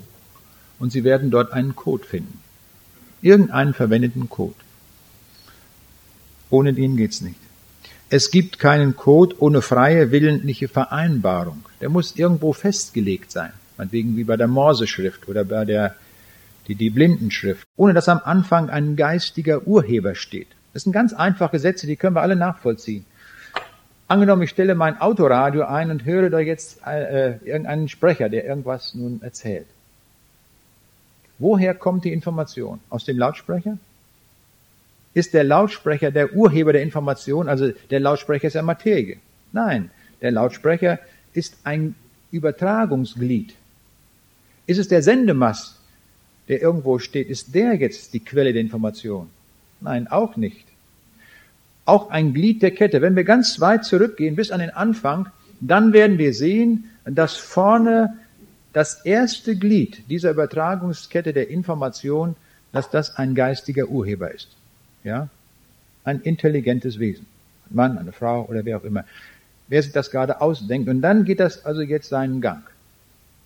und Sie werden dort einen Code finden. Irgendeinen verwendeten Code. Ohne den geht's nicht. Es gibt keinen Code ohne freie willentliche Vereinbarung. Der muss irgendwo festgelegt sein. Meinetwegen wie bei der Morseschrift oder bei der die, die Blindenschrift. Ohne dass am Anfang ein geistiger Urheber steht. Das sind ganz einfache Sätze, die können wir alle nachvollziehen. Angenommen, ich stelle mein Autoradio ein und höre da jetzt äh, irgendeinen Sprecher, der irgendwas nun erzählt. Woher kommt die Information? Aus dem Lautsprecher? Ist der Lautsprecher der Urheber der Information, also der Lautsprecher ist ja Materie? Nein, der Lautsprecher ist ein Übertragungsglied. Ist es der Sendemast, der irgendwo steht, ist der jetzt die Quelle der Information? Nein, auch nicht. Auch ein Glied der Kette. Wenn wir ganz weit zurückgehen bis an den Anfang, dann werden wir sehen, dass vorne das erste Glied dieser Übertragungskette der Information, dass das ein geistiger Urheber ist. Ja? Ein intelligentes Wesen. Ein Mann, eine Frau oder wer auch immer. Wer sich das gerade ausdenkt. Und dann geht das also jetzt seinen Gang.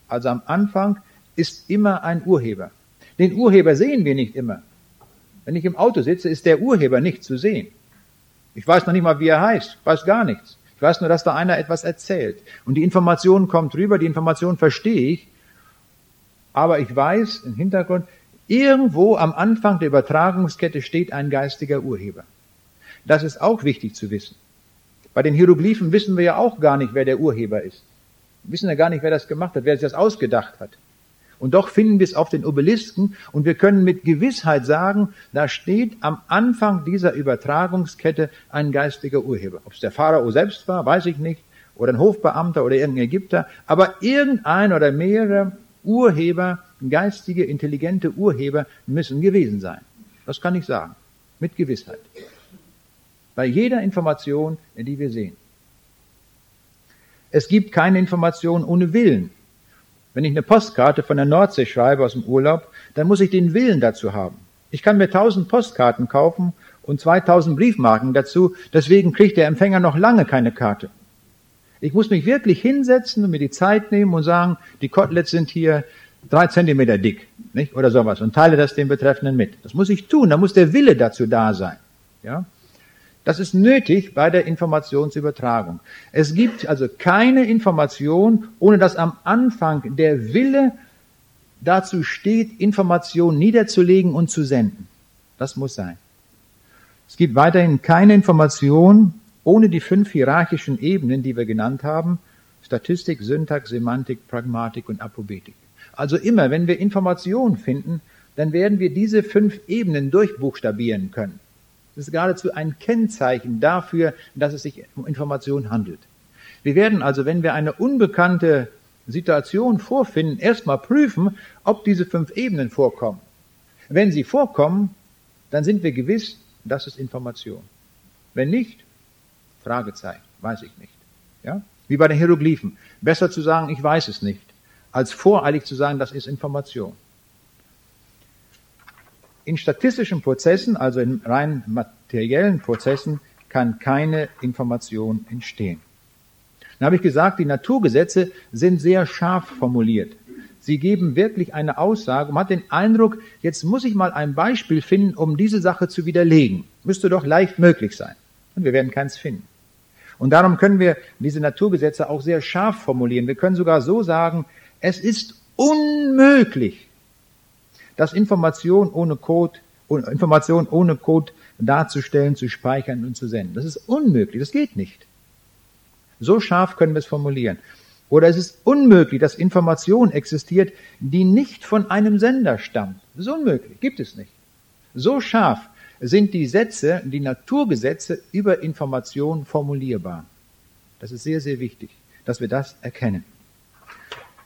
Also am Anfang ist immer ein Urheber. Den Urheber sehen wir nicht immer. Wenn ich im Auto sitze, ist der Urheber nicht zu sehen. Ich weiß noch nicht mal, wie er heißt. Ich weiß gar nichts. Ich weiß nur, dass da einer etwas erzählt. Und die Information kommt rüber, die Information verstehe ich. Aber ich weiß im Hintergrund, Irgendwo am Anfang der Übertragungskette steht ein geistiger Urheber. Das ist auch wichtig zu wissen. Bei den Hieroglyphen wissen wir ja auch gar nicht, wer der Urheber ist. Wir wissen ja gar nicht, wer das gemacht hat, wer sich das ausgedacht hat. Und doch finden wir es auf den Obelisken und wir können mit Gewissheit sagen, da steht am Anfang dieser Übertragungskette ein geistiger Urheber. Ob es der Pharao selbst war, weiß ich nicht, oder ein Hofbeamter oder irgendein Ägypter, aber irgendein oder mehrere Urheber, geistige, intelligente Urheber müssen gewesen sein. Das kann ich sagen. Mit Gewissheit. Bei jeder Information, die wir sehen. Es gibt keine Information ohne Willen. Wenn ich eine Postkarte von der Nordsee schreibe aus dem Urlaub, dann muss ich den Willen dazu haben. Ich kann mir tausend Postkarten kaufen und 2000 Briefmarken dazu, deswegen kriegt der Empfänger noch lange keine Karte. Ich muss mich wirklich hinsetzen und mir die Zeit nehmen und sagen, die Koteletts sind hier drei Zentimeter dick, nicht? Oder sowas und teile das dem Betreffenden mit. Das muss ich tun. Da muss der Wille dazu da sein. Ja? Das ist nötig bei der Informationsübertragung. Es gibt also keine Information, ohne dass am Anfang der Wille dazu steht, Information niederzulegen und zu senden. Das muss sein. Es gibt weiterhin keine Information ohne die fünf hierarchischen Ebenen, die wir genannt haben, Statistik, Syntax, Semantik, Pragmatik und Apobetik. Also immer, wenn wir Informationen finden, dann werden wir diese fünf Ebenen durchbuchstabieren können. Das ist geradezu ein Kennzeichen dafür, dass es sich um Information handelt. Wir werden also, wenn wir eine unbekannte Situation vorfinden, erstmal prüfen, ob diese fünf Ebenen vorkommen. Wenn sie vorkommen, dann sind wir gewiss, das ist Information. Wenn nicht, Fragezeichen, weiß ich nicht. Ja? Wie bei den Hieroglyphen. Besser zu sagen, ich weiß es nicht, als voreilig zu sagen, das ist Information. In statistischen Prozessen, also in rein materiellen Prozessen, kann keine Information entstehen. Dann habe ich gesagt, die Naturgesetze sind sehr scharf formuliert. Sie geben wirklich eine Aussage. Man hat den Eindruck, jetzt muss ich mal ein Beispiel finden, um diese Sache zu widerlegen. Müsste doch leicht möglich sein. Und wir werden keins finden. Und darum können wir diese Naturgesetze auch sehr scharf formulieren. Wir können sogar so sagen, es ist unmöglich, dass Information ohne Code, Information ohne Code darzustellen, zu speichern und zu senden. Das ist unmöglich, das geht nicht. So scharf können wir es formulieren. Oder es ist unmöglich, dass Information existiert, die nicht von einem Sender stammt. Das ist unmöglich, gibt es nicht. So scharf sind die Sätze, die Naturgesetze über Information formulierbar. Das ist sehr, sehr wichtig, dass wir das erkennen.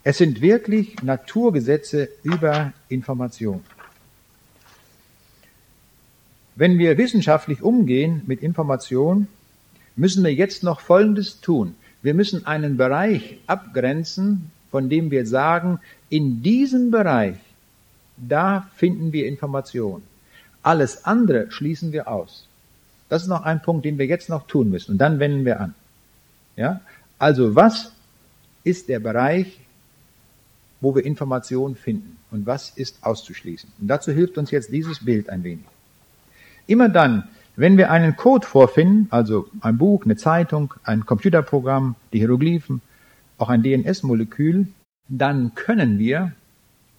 Es sind wirklich Naturgesetze über Information. Wenn wir wissenschaftlich umgehen mit Information, müssen wir jetzt noch Folgendes tun. Wir müssen einen Bereich abgrenzen, von dem wir sagen, in diesem Bereich, da finden wir Information. Alles andere schließen wir aus. Das ist noch ein Punkt, den wir jetzt noch tun müssen. Und dann wenden wir an. Ja? Also was ist der Bereich, wo wir Informationen finden und was ist auszuschließen. Und dazu hilft uns jetzt dieses Bild ein wenig. Immer dann, wenn wir einen Code vorfinden, also ein Buch, eine Zeitung, ein Computerprogramm, die Hieroglyphen, auch ein DNS-Molekül, dann können wir,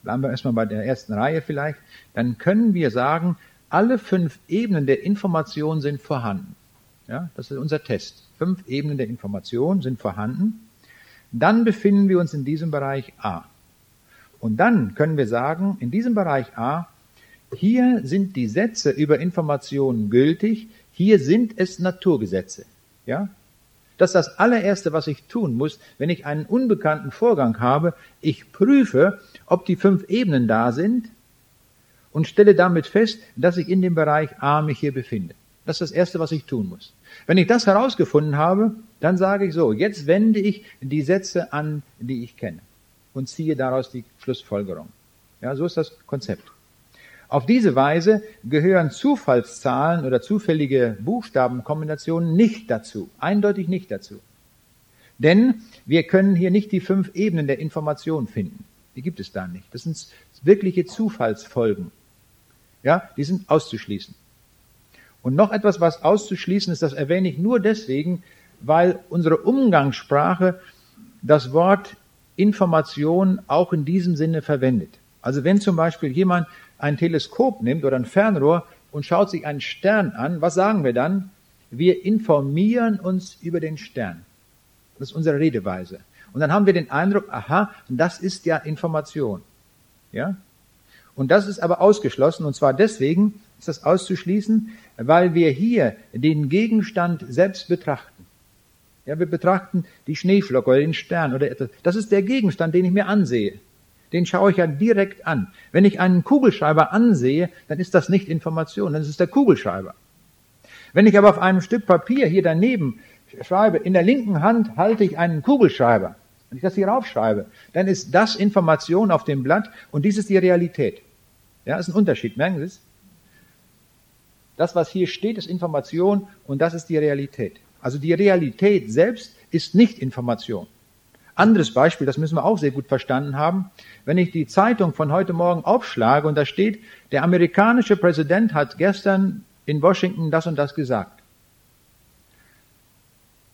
bleiben wir erstmal bei der ersten Reihe vielleicht, dann können wir sagen, alle fünf Ebenen der Information sind vorhanden. Ja, das ist unser Test. Fünf Ebenen der Information sind vorhanden. Dann befinden wir uns in diesem Bereich A. Und dann können wir sagen, in diesem Bereich A, hier sind die Sätze über Informationen gültig, hier sind es Naturgesetze. Ja? Das ist das allererste, was ich tun muss, wenn ich einen unbekannten Vorgang habe. Ich prüfe, ob die fünf Ebenen da sind und stelle damit fest, dass ich in dem Bereich A mich hier befinde. Das ist das erste, was ich tun muss. Wenn ich das herausgefunden habe, dann sage ich so, jetzt wende ich die Sätze an, die ich kenne und ziehe daraus die Schlussfolgerung. Ja, so ist das Konzept. Auf diese Weise gehören Zufallszahlen oder zufällige Buchstabenkombinationen nicht dazu, eindeutig nicht dazu. Denn wir können hier nicht die fünf Ebenen der Information finden. Die gibt es da nicht. Das sind wirkliche Zufallsfolgen. Ja, die sind auszuschließen. Und noch etwas, was auszuschließen ist, das erwähne ich nur deswegen, weil unsere Umgangssprache das Wort Information auch in diesem Sinne verwendet. Also wenn zum Beispiel jemand ein Teleskop nimmt oder ein Fernrohr und schaut sich einen Stern an, was sagen wir dann? Wir informieren uns über den Stern. Das ist unsere Redeweise. Und dann haben wir den Eindruck, aha, das ist ja Information. Ja? Und das ist aber ausgeschlossen, und zwar deswegen ist das auszuschließen, weil wir hier den Gegenstand selbst betrachten. Ja, wir betrachten die Schneeflocke oder den Stern oder etwas. Das ist der Gegenstand, den ich mir ansehe. Den schaue ich ja direkt an. Wenn ich einen Kugelschreiber ansehe, dann ist das nicht Information, dann ist es der Kugelschreiber. Wenn ich aber auf einem Stück Papier hier daneben schreibe, in der linken Hand halte ich einen Kugelschreiber, wenn ich das hier raufschreibe, dann ist das Information auf dem Blatt und dies ist die Realität. Ja, ist ein Unterschied, merken Sie es? Das, was hier steht, ist Information und das ist die Realität. Also die Realität selbst ist nicht Information. Anderes Beispiel, das müssen wir auch sehr gut verstanden haben. Wenn ich die Zeitung von heute Morgen aufschlage und da steht, der amerikanische Präsident hat gestern in Washington das und das gesagt.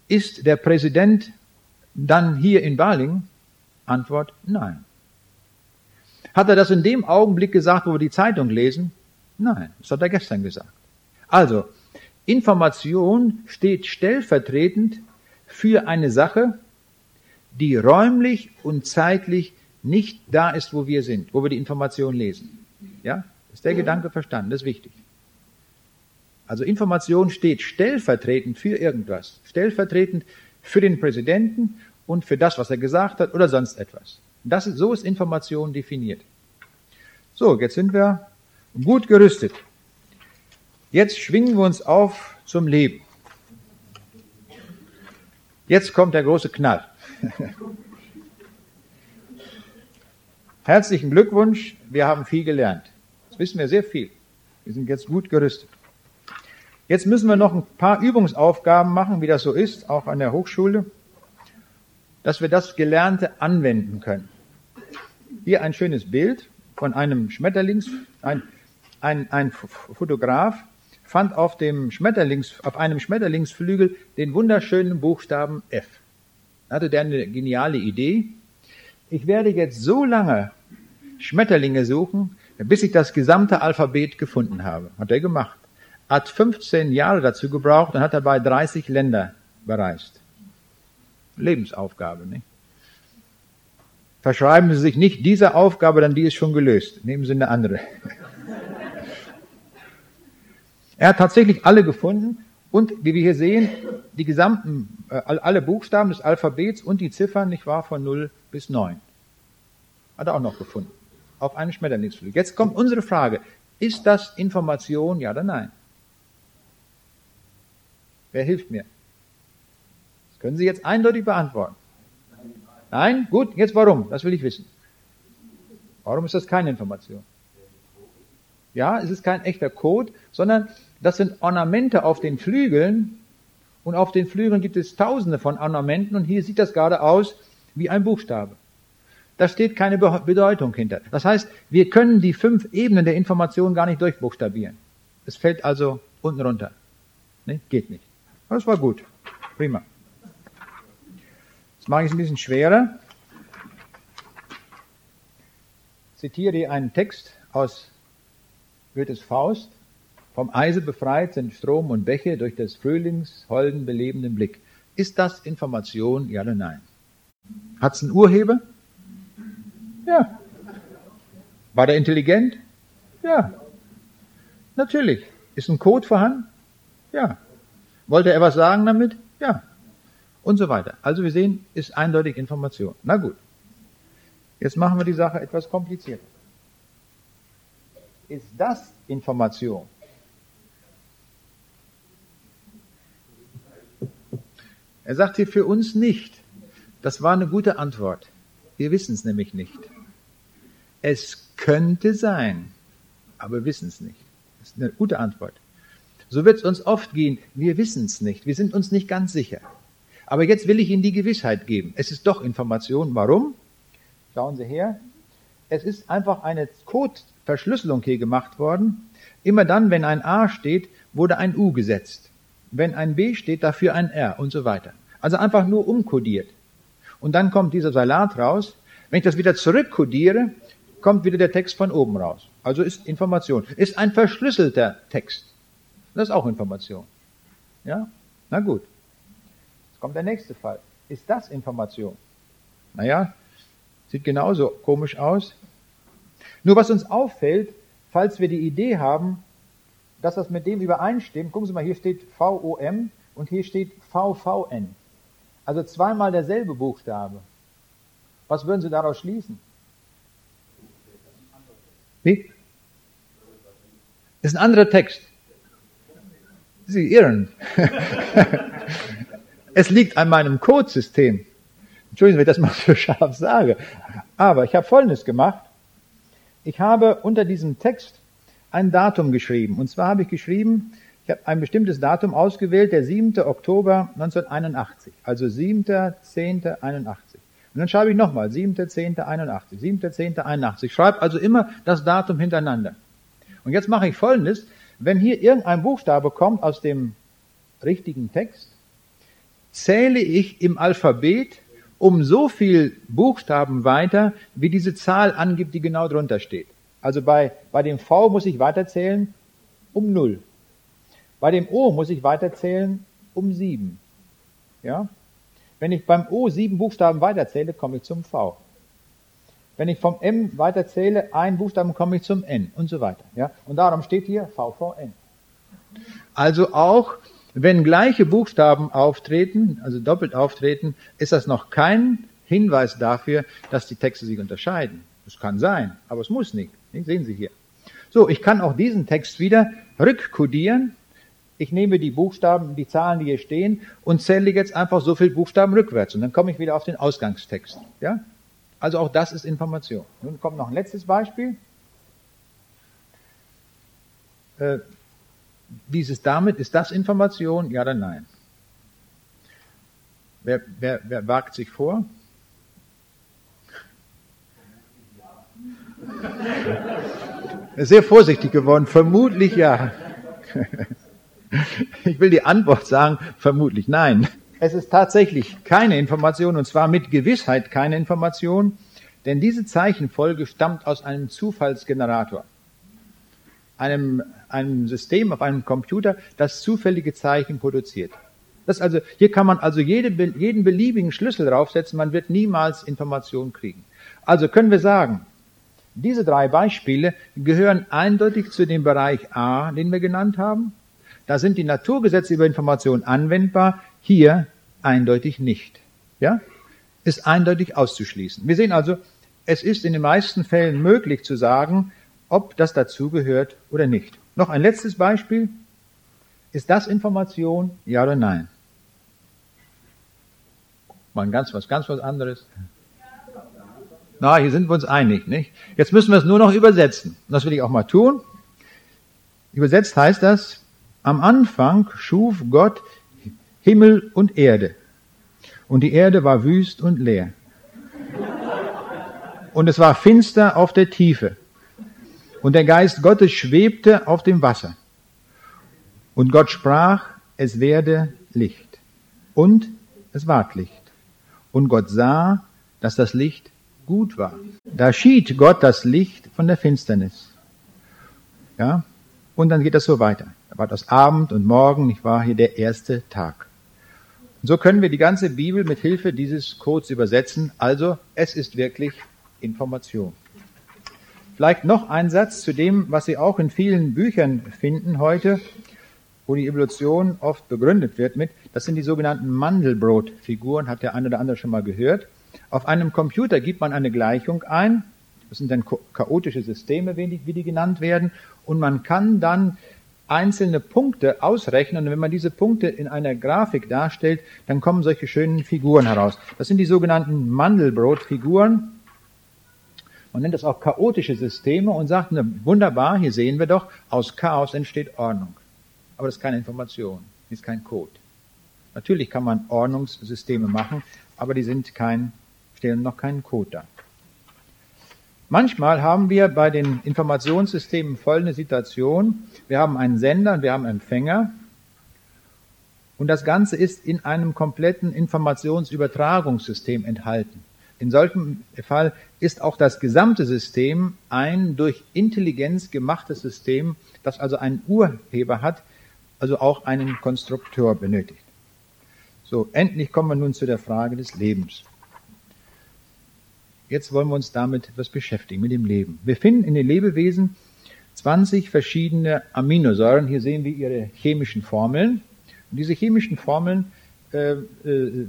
Ist der Präsident dann hier in Balingen? Antwort, nein. Hat er das in dem Augenblick gesagt, wo wir die Zeitung lesen? Nein, das hat er gestern gesagt. Also, Information steht stellvertretend für eine Sache, die räumlich und zeitlich nicht da ist, wo wir sind, wo wir die Information lesen. Ja? Ist der Gedanke verstanden? Das ist wichtig. Also Information steht stellvertretend für irgendwas. Stellvertretend für den Präsidenten und für das, was er gesagt hat oder sonst etwas. Das ist, so ist Information definiert. So, jetzt sind wir gut gerüstet. Jetzt schwingen wir uns auf zum Leben. Jetzt kommt der große Knall. Herzlichen Glückwunsch, wir haben viel gelernt. Das wissen wir sehr viel. Wir sind jetzt gut gerüstet. Jetzt müssen wir noch ein paar Übungsaufgaben machen, wie das so ist, auch an der Hochschule, dass wir das Gelernte anwenden können. Hier ein schönes Bild von einem Schmetterlings, ein, ein, ein Fotograf fand auf dem Schmetterlings, auf einem Schmetterlingsflügel den wunderschönen Buchstaben F. Hatte der eine geniale Idee. Ich werde jetzt so lange Schmetterlinge suchen, bis ich das gesamte Alphabet gefunden habe. Hat er gemacht. Hat 15 Jahre dazu gebraucht und hat dabei 30 Länder bereist. Lebensaufgabe, nicht? Verschreiben Sie sich nicht dieser Aufgabe, dann die ist schon gelöst. Nehmen Sie eine andere. Er hat tatsächlich alle gefunden und wie wir hier sehen, die gesamten, äh, alle Buchstaben des Alphabets und die Ziffern, nicht wahr, von 0 bis 9. Hat er auch noch gefunden. Auf einem Schmetterlingsflug. Jetzt kommt unsere Frage. Ist das Information, ja oder nein? Wer hilft mir? Das können Sie jetzt eindeutig beantworten. Nein? Gut, jetzt warum? Das will ich wissen. Warum ist das keine Information? Ja, es ist kein echter Code, sondern das sind Ornamente auf den Flügeln und auf den Flügeln gibt es tausende von Ornamenten und hier sieht das gerade aus wie ein Buchstabe. Da steht keine Bedeutung hinter. Das heißt, wir können die fünf Ebenen der Information gar nicht durchbuchstabieren. Es fällt also unten runter. Ne? Geht nicht. Das war gut. Prima. Jetzt mache ich es ein bisschen schwerer. Zitiere einen Text aus Goethes Faust. Vom Eise befreit sind Strom und Bäche durch des Frühlings holden belebenden Blick. Ist das Information, ja oder nein? Hat es einen Urheber? Ja. War der intelligent? Ja. Natürlich. Ist ein Code vorhanden? Ja. Wollte er was sagen damit? Ja. Und so weiter. Also wir sehen, ist eindeutig Information. Na gut. Jetzt machen wir die Sache etwas komplizierter. Ist das Information? Er sagt hier für uns nicht. Das war eine gute Antwort. Wir wissen es nämlich nicht. Es könnte sein, aber wir wissen es nicht. Das ist eine gute Antwort. So wird es uns oft gehen. Wir wissen es nicht. Wir sind uns nicht ganz sicher. Aber jetzt will ich Ihnen die Gewissheit geben. Es ist doch Information. Warum? Schauen Sie her. Es ist einfach eine Codeverschlüsselung hier gemacht worden. Immer dann, wenn ein A steht, wurde ein U gesetzt. Wenn ein B steht, dafür ein R und so weiter. Also einfach nur umkodiert. Und dann kommt dieser Salat raus. Wenn ich das wieder zurückkodiere, kommt wieder der Text von oben raus. Also ist Information. Ist ein verschlüsselter Text. Das ist auch Information. Ja? Na gut. Jetzt kommt der nächste Fall. Ist das Information? Naja, sieht genauso komisch aus. Nur was uns auffällt, falls wir die Idee haben, dass das mit dem übereinstimmt, gucken Sie mal, hier steht VOM und hier steht VVN. Also zweimal derselbe Buchstabe. Was würden Sie daraus schließen? Wie? Ist ein anderer Text. Sie irren. es liegt an meinem Codesystem. Entschuldigen Sie, wenn ich das mal so scharf sage. Aber ich habe Folgendes gemacht. Ich habe unter diesem Text ein Datum geschrieben. Und zwar habe ich geschrieben, ich habe ein bestimmtes Datum ausgewählt, der 7. Oktober 1981. Also 7.10.81. Und dann schreibe ich nochmal 7.10.81, 7.10.81. Ich schreibe also immer das Datum hintereinander. Und jetzt mache ich Folgendes. Wenn hier irgendein Buchstabe kommt aus dem richtigen Text, zähle ich im Alphabet um so viel Buchstaben weiter, wie diese Zahl angibt, die genau drunter steht. Also bei, bei dem V muss ich weiterzählen um null. Bei dem O muss ich weiterzählen um sieben. Ja? Wenn ich beim O sieben Buchstaben weiterzähle, komme ich zum V. Wenn ich vom M weiterzähle, ein Buchstaben komme ich zum N und so weiter. Ja? Und darum steht hier VVN. Also auch wenn gleiche Buchstaben auftreten, also doppelt auftreten, ist das noch kein Hinweis dafür, dass die Texte sich unterscheiden. Es kann sein, aber es muss nicht. Sehen Sie hier. So, ich kann auch diesen Text wieder rückkodieren. Ich nehme die Buchstaben, die Zahlen, die hier stehen, und zähle jetzt einfach so viele Buchstaben rückwärts. Und dann komme ich wieder auf den Ausgangstext. Ja? Also auch das ist Information. Nun kommt noch ein letztes Beispiel. Äh, wie ist es damit? Ist das Information? Ja oder nein? Wer, wer, wer wagt sich vor? Sehr vorsichtig geworden. Vermutlich ja. Ich will die Antwort sagen, vermutlich nein. Es ist tatsächlich keine Information und zwar mit Gewissheit keine Information, denn diese Zeichenfolge stammt aus einem Zufallsgenerator. Einem, einem System auf einem Computer, das zufällige Zeichen produziert. Das also, hier kann man also jede, jeden beliebigen Schlüssel draufsetzen, man wird niemals Informationen kriegen. Also können wir sagen, diese drei Beispiele gehören eindeutig zu dem Bereich A, den wir genannt haben. Da sind die Naturgesetze über Information anwendbar, hier eindeutig nicht. Ja? Ist eindeutig auszuschließen. Wir sehen also, es ist in den meisten Fällen möglich zu sagen, ob das dazugehört oder nicht. Noch ein letztes Beispiel. Ist das Information? Ja oder nein? Mal ganz was, ganz was anderes. Na, hier sind wir uns einig, nicht? Jetzt müssen wir es nur noch übersetzen. Das will ich auch mal tun. Übersetzt heißt das, am Anfang schuf Gott Himmel und Erde. Und die Erde war wüst und leer. Und es war finster auf der Tiefe. Und der Geist Gottes schwebte auf dem Wasser. Und Gott sprach, es werde Licht. Und es ward Licht. Und Gott sah, dass das Licht gut war. Da schied Gott das Licht von der Finsternis. Ja? Und dann geht das so weiter. Da war das Abend und Morgen, ich war hier der erste Tag. Und so können wir die ganze Bibel mit Hilfe dieses Codes übersetzen. Also, es ist wirklich Information. Vielleicht noch ein Satz zu dem, was Sie auch in vielen Büchern finden heute, wo die Evolution oft begründet wird mit, das sind die sogenannten Mandelbrot-Figuren, hat der eine oder andere schon mal gehört. Auf einem Computer gibt man eine Gleichung ein, das sind dann chaotische Systeme, wie die genannt werden, und man kann dann einzelne Punkte ausrechnen und wenn man diese Punkte in einer Grafik darstellt, dann kommen solche schönen Figuren heraus. Das sind die sogenannten Mandelbrot-Figuren. Man nennt das auch chaotische Systeme und sagt, na, wunderbar, hier sehen wir doch, aus Chaos entsteht Ordnung. Aber das ist keine Information, ist kein Code. Natürlich kann man Ordnungssysteme machen, aber die sind kein stellen noch keinen Code dar. Manchmal haben wir bei den Informationssystemen folgende Situation. Wir haben einen Sender und wir haben einen Empfänger. Und das Ganze ist in einem kompletten Informationsübertragungssystem enthalten. In solchem Fall ist auch das gesamte System ein durch Intelligenz gemachtes System, das also einen Urheber hat, also auch einen Konstrukteur benötigt. So, endlich kommen wir nun zu der Frage des Lebens. Jetzt wollen wir uns damit etwas beschäftigen, mit dem Leben. Wir finden in den Lebewesen 20 verschiedene Aminosäuren. Hier sehen wir ihre chemischen Formeln. Und diese chemischen Formeln äh, äh,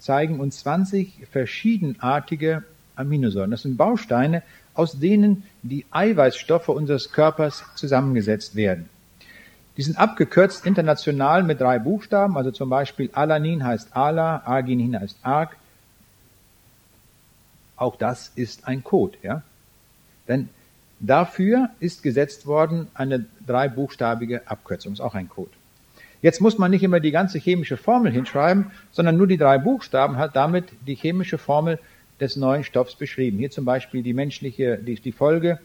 zeigen uns 20 verschiedenartige Aminosäuren. Das sind Bausteine, aus denen die Eiweißstoffe unseres Körpers zusammengesetzt werden. Die sind abgekürzt international mit drei Buchstaben, also zum Beispiel Alanin heißt Ala, Arginin heißt Arg. Auch das ist ein Code, ja. Denn dafür ist gesetzt worden eine dreibuchstabige Abkürzung, ist auch ein Code. Jetzt muss man nicht immer die ganze chemische Formel hinschreiben, sondern nur die drei Buchstaben hat damit die chemische Formel des neuen Stoffs beschrieben. Hier zum Beispiel die menschliche, die, die Folge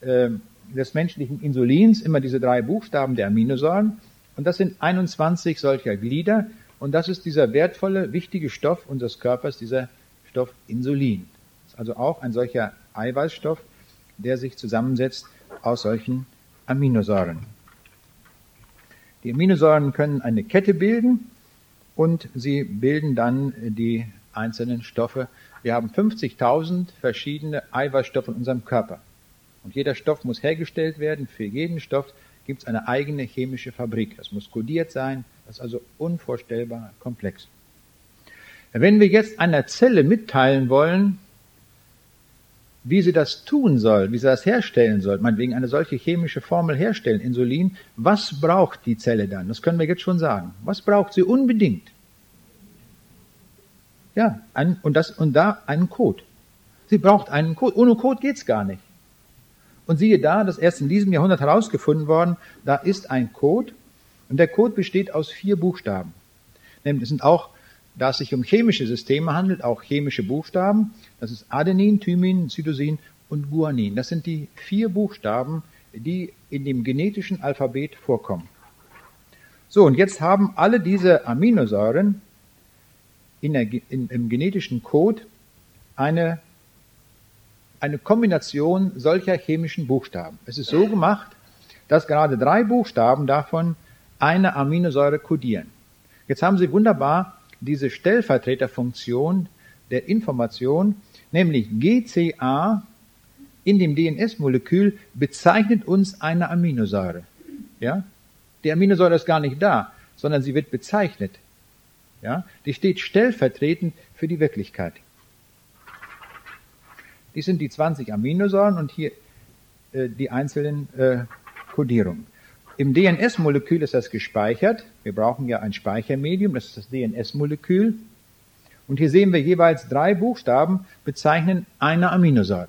äh, des menschlichen Insulins, immer diese drei Buchstaben der Aminosäuren. Und das sind 21 solcher Glieder. Und das ist dieser wertvolle, wichtige Stoff unseres Körpers, dieser Stoff Insulin. Das ist also auch ein solcher Eiweißstoff, der sich zusammensetzt aus solchen Aminosäuren. Die Aminosäuren können eine Kette bilden und sie bilden dann die einzelnen Stoffe. Wir haben 50.000 verschiedene Eiweißstoffe in unserem Körper. Und jeder Stoff muss hergestellt werden. Für jeden Stoff gibt es eine eigene chemische Fabrik. Das muss kodiert sein. Das ist also unvorstellbar komplex. Wenn wir jetzt einer Zelle mitteilen wollen, wie sie das tun soll, wie sie das herstellen soll, meinetwegen eine solche chemische Formel herstellen, Insulin, was braucht die Zelle dann? Das können wir jetzt schon sagen. Was braucht sie unbedingt? Ja, ein, und das, und da einen Code. Sie braucht einen Code. Ohne Code geht's gar nicht. Und siehe da, das erst in diesem Jahrhundert herausgefunden worden, da ist ein Code und der Code besteht aus vier Buchstaben. Nämlich, es sind auch, da es sich um chemische Systeme handelt, auch chemische Buchstaben. Das ist Adenin, Thymin, Cytosin und Guanin. Das sind die vier Buchstaben, die in dem genetischen Alphabet vorkommen. So, und jetzt haben alle diese Aminosäuren in der, in, im genetischen Code eine eine Kombination solcher chemischen Buchstaben. Es ist so gemacht, dass gerade drei Buchstaben davon eine Aminosäure kodieren. Jetzt haben Sie wunderbar diese Stellvertreterfunktion der Information, nämlich GCA in dem DNS-Molekül bezeichnet uns eine Aminosäure. Ja? Die Aminosäure ist gar nicht da, sondern sie wird bezeichnet. Ja? Die steht stellvertretend für die Wirklichkeit. Die sind die 20 Aminosäuren und hier äh, die einzelnen äh, Kodierungen. Im DNS-Molekül ist das gespeichert. Wir brauchen ja ein Speichermedium, das ist das DNS-Molekül. Und hier sehen wir jeweils drei Buchstaben bezeichnen eine Aminosäure.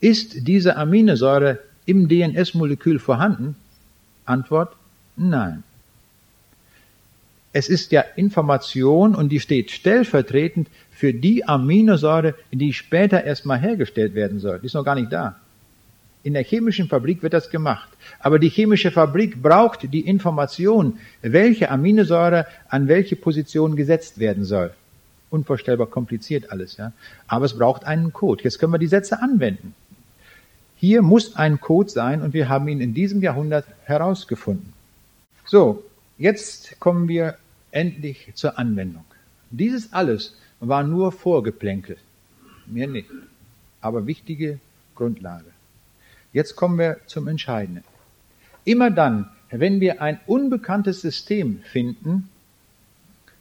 Ist diese Aminosäure im DNS-Molekül vorhanden? Antwort, nein. Es ist ja Information und die steht stellvertretend für die Aminosäure, die später erstmal hergestellt werden soll. Die ist noch gar nicht da. In der chemischen Fabrik wird das gemacht. Aber die chemische Fabrik braucht die Information, welche Aminosäure an welche Position gesetzt werden soll. Unvorstellbar kompliziert alles, ja. Aber es braucht einen Code. Jetzt können wir die Sätze anwenden. Hier muss ein Code sein und wir haben ihn in diesem Jahrhundert herausgefunden. So, jetzt kommen wir endlich zur Anwendung. Dieses alles war nur Vorgeplänkel. Mehr nicht. Aber wichtige Grundlage. Jetzt kommen wir zum Entscheidenden. Immer dann, wenn wir ein unbekanntes System finden,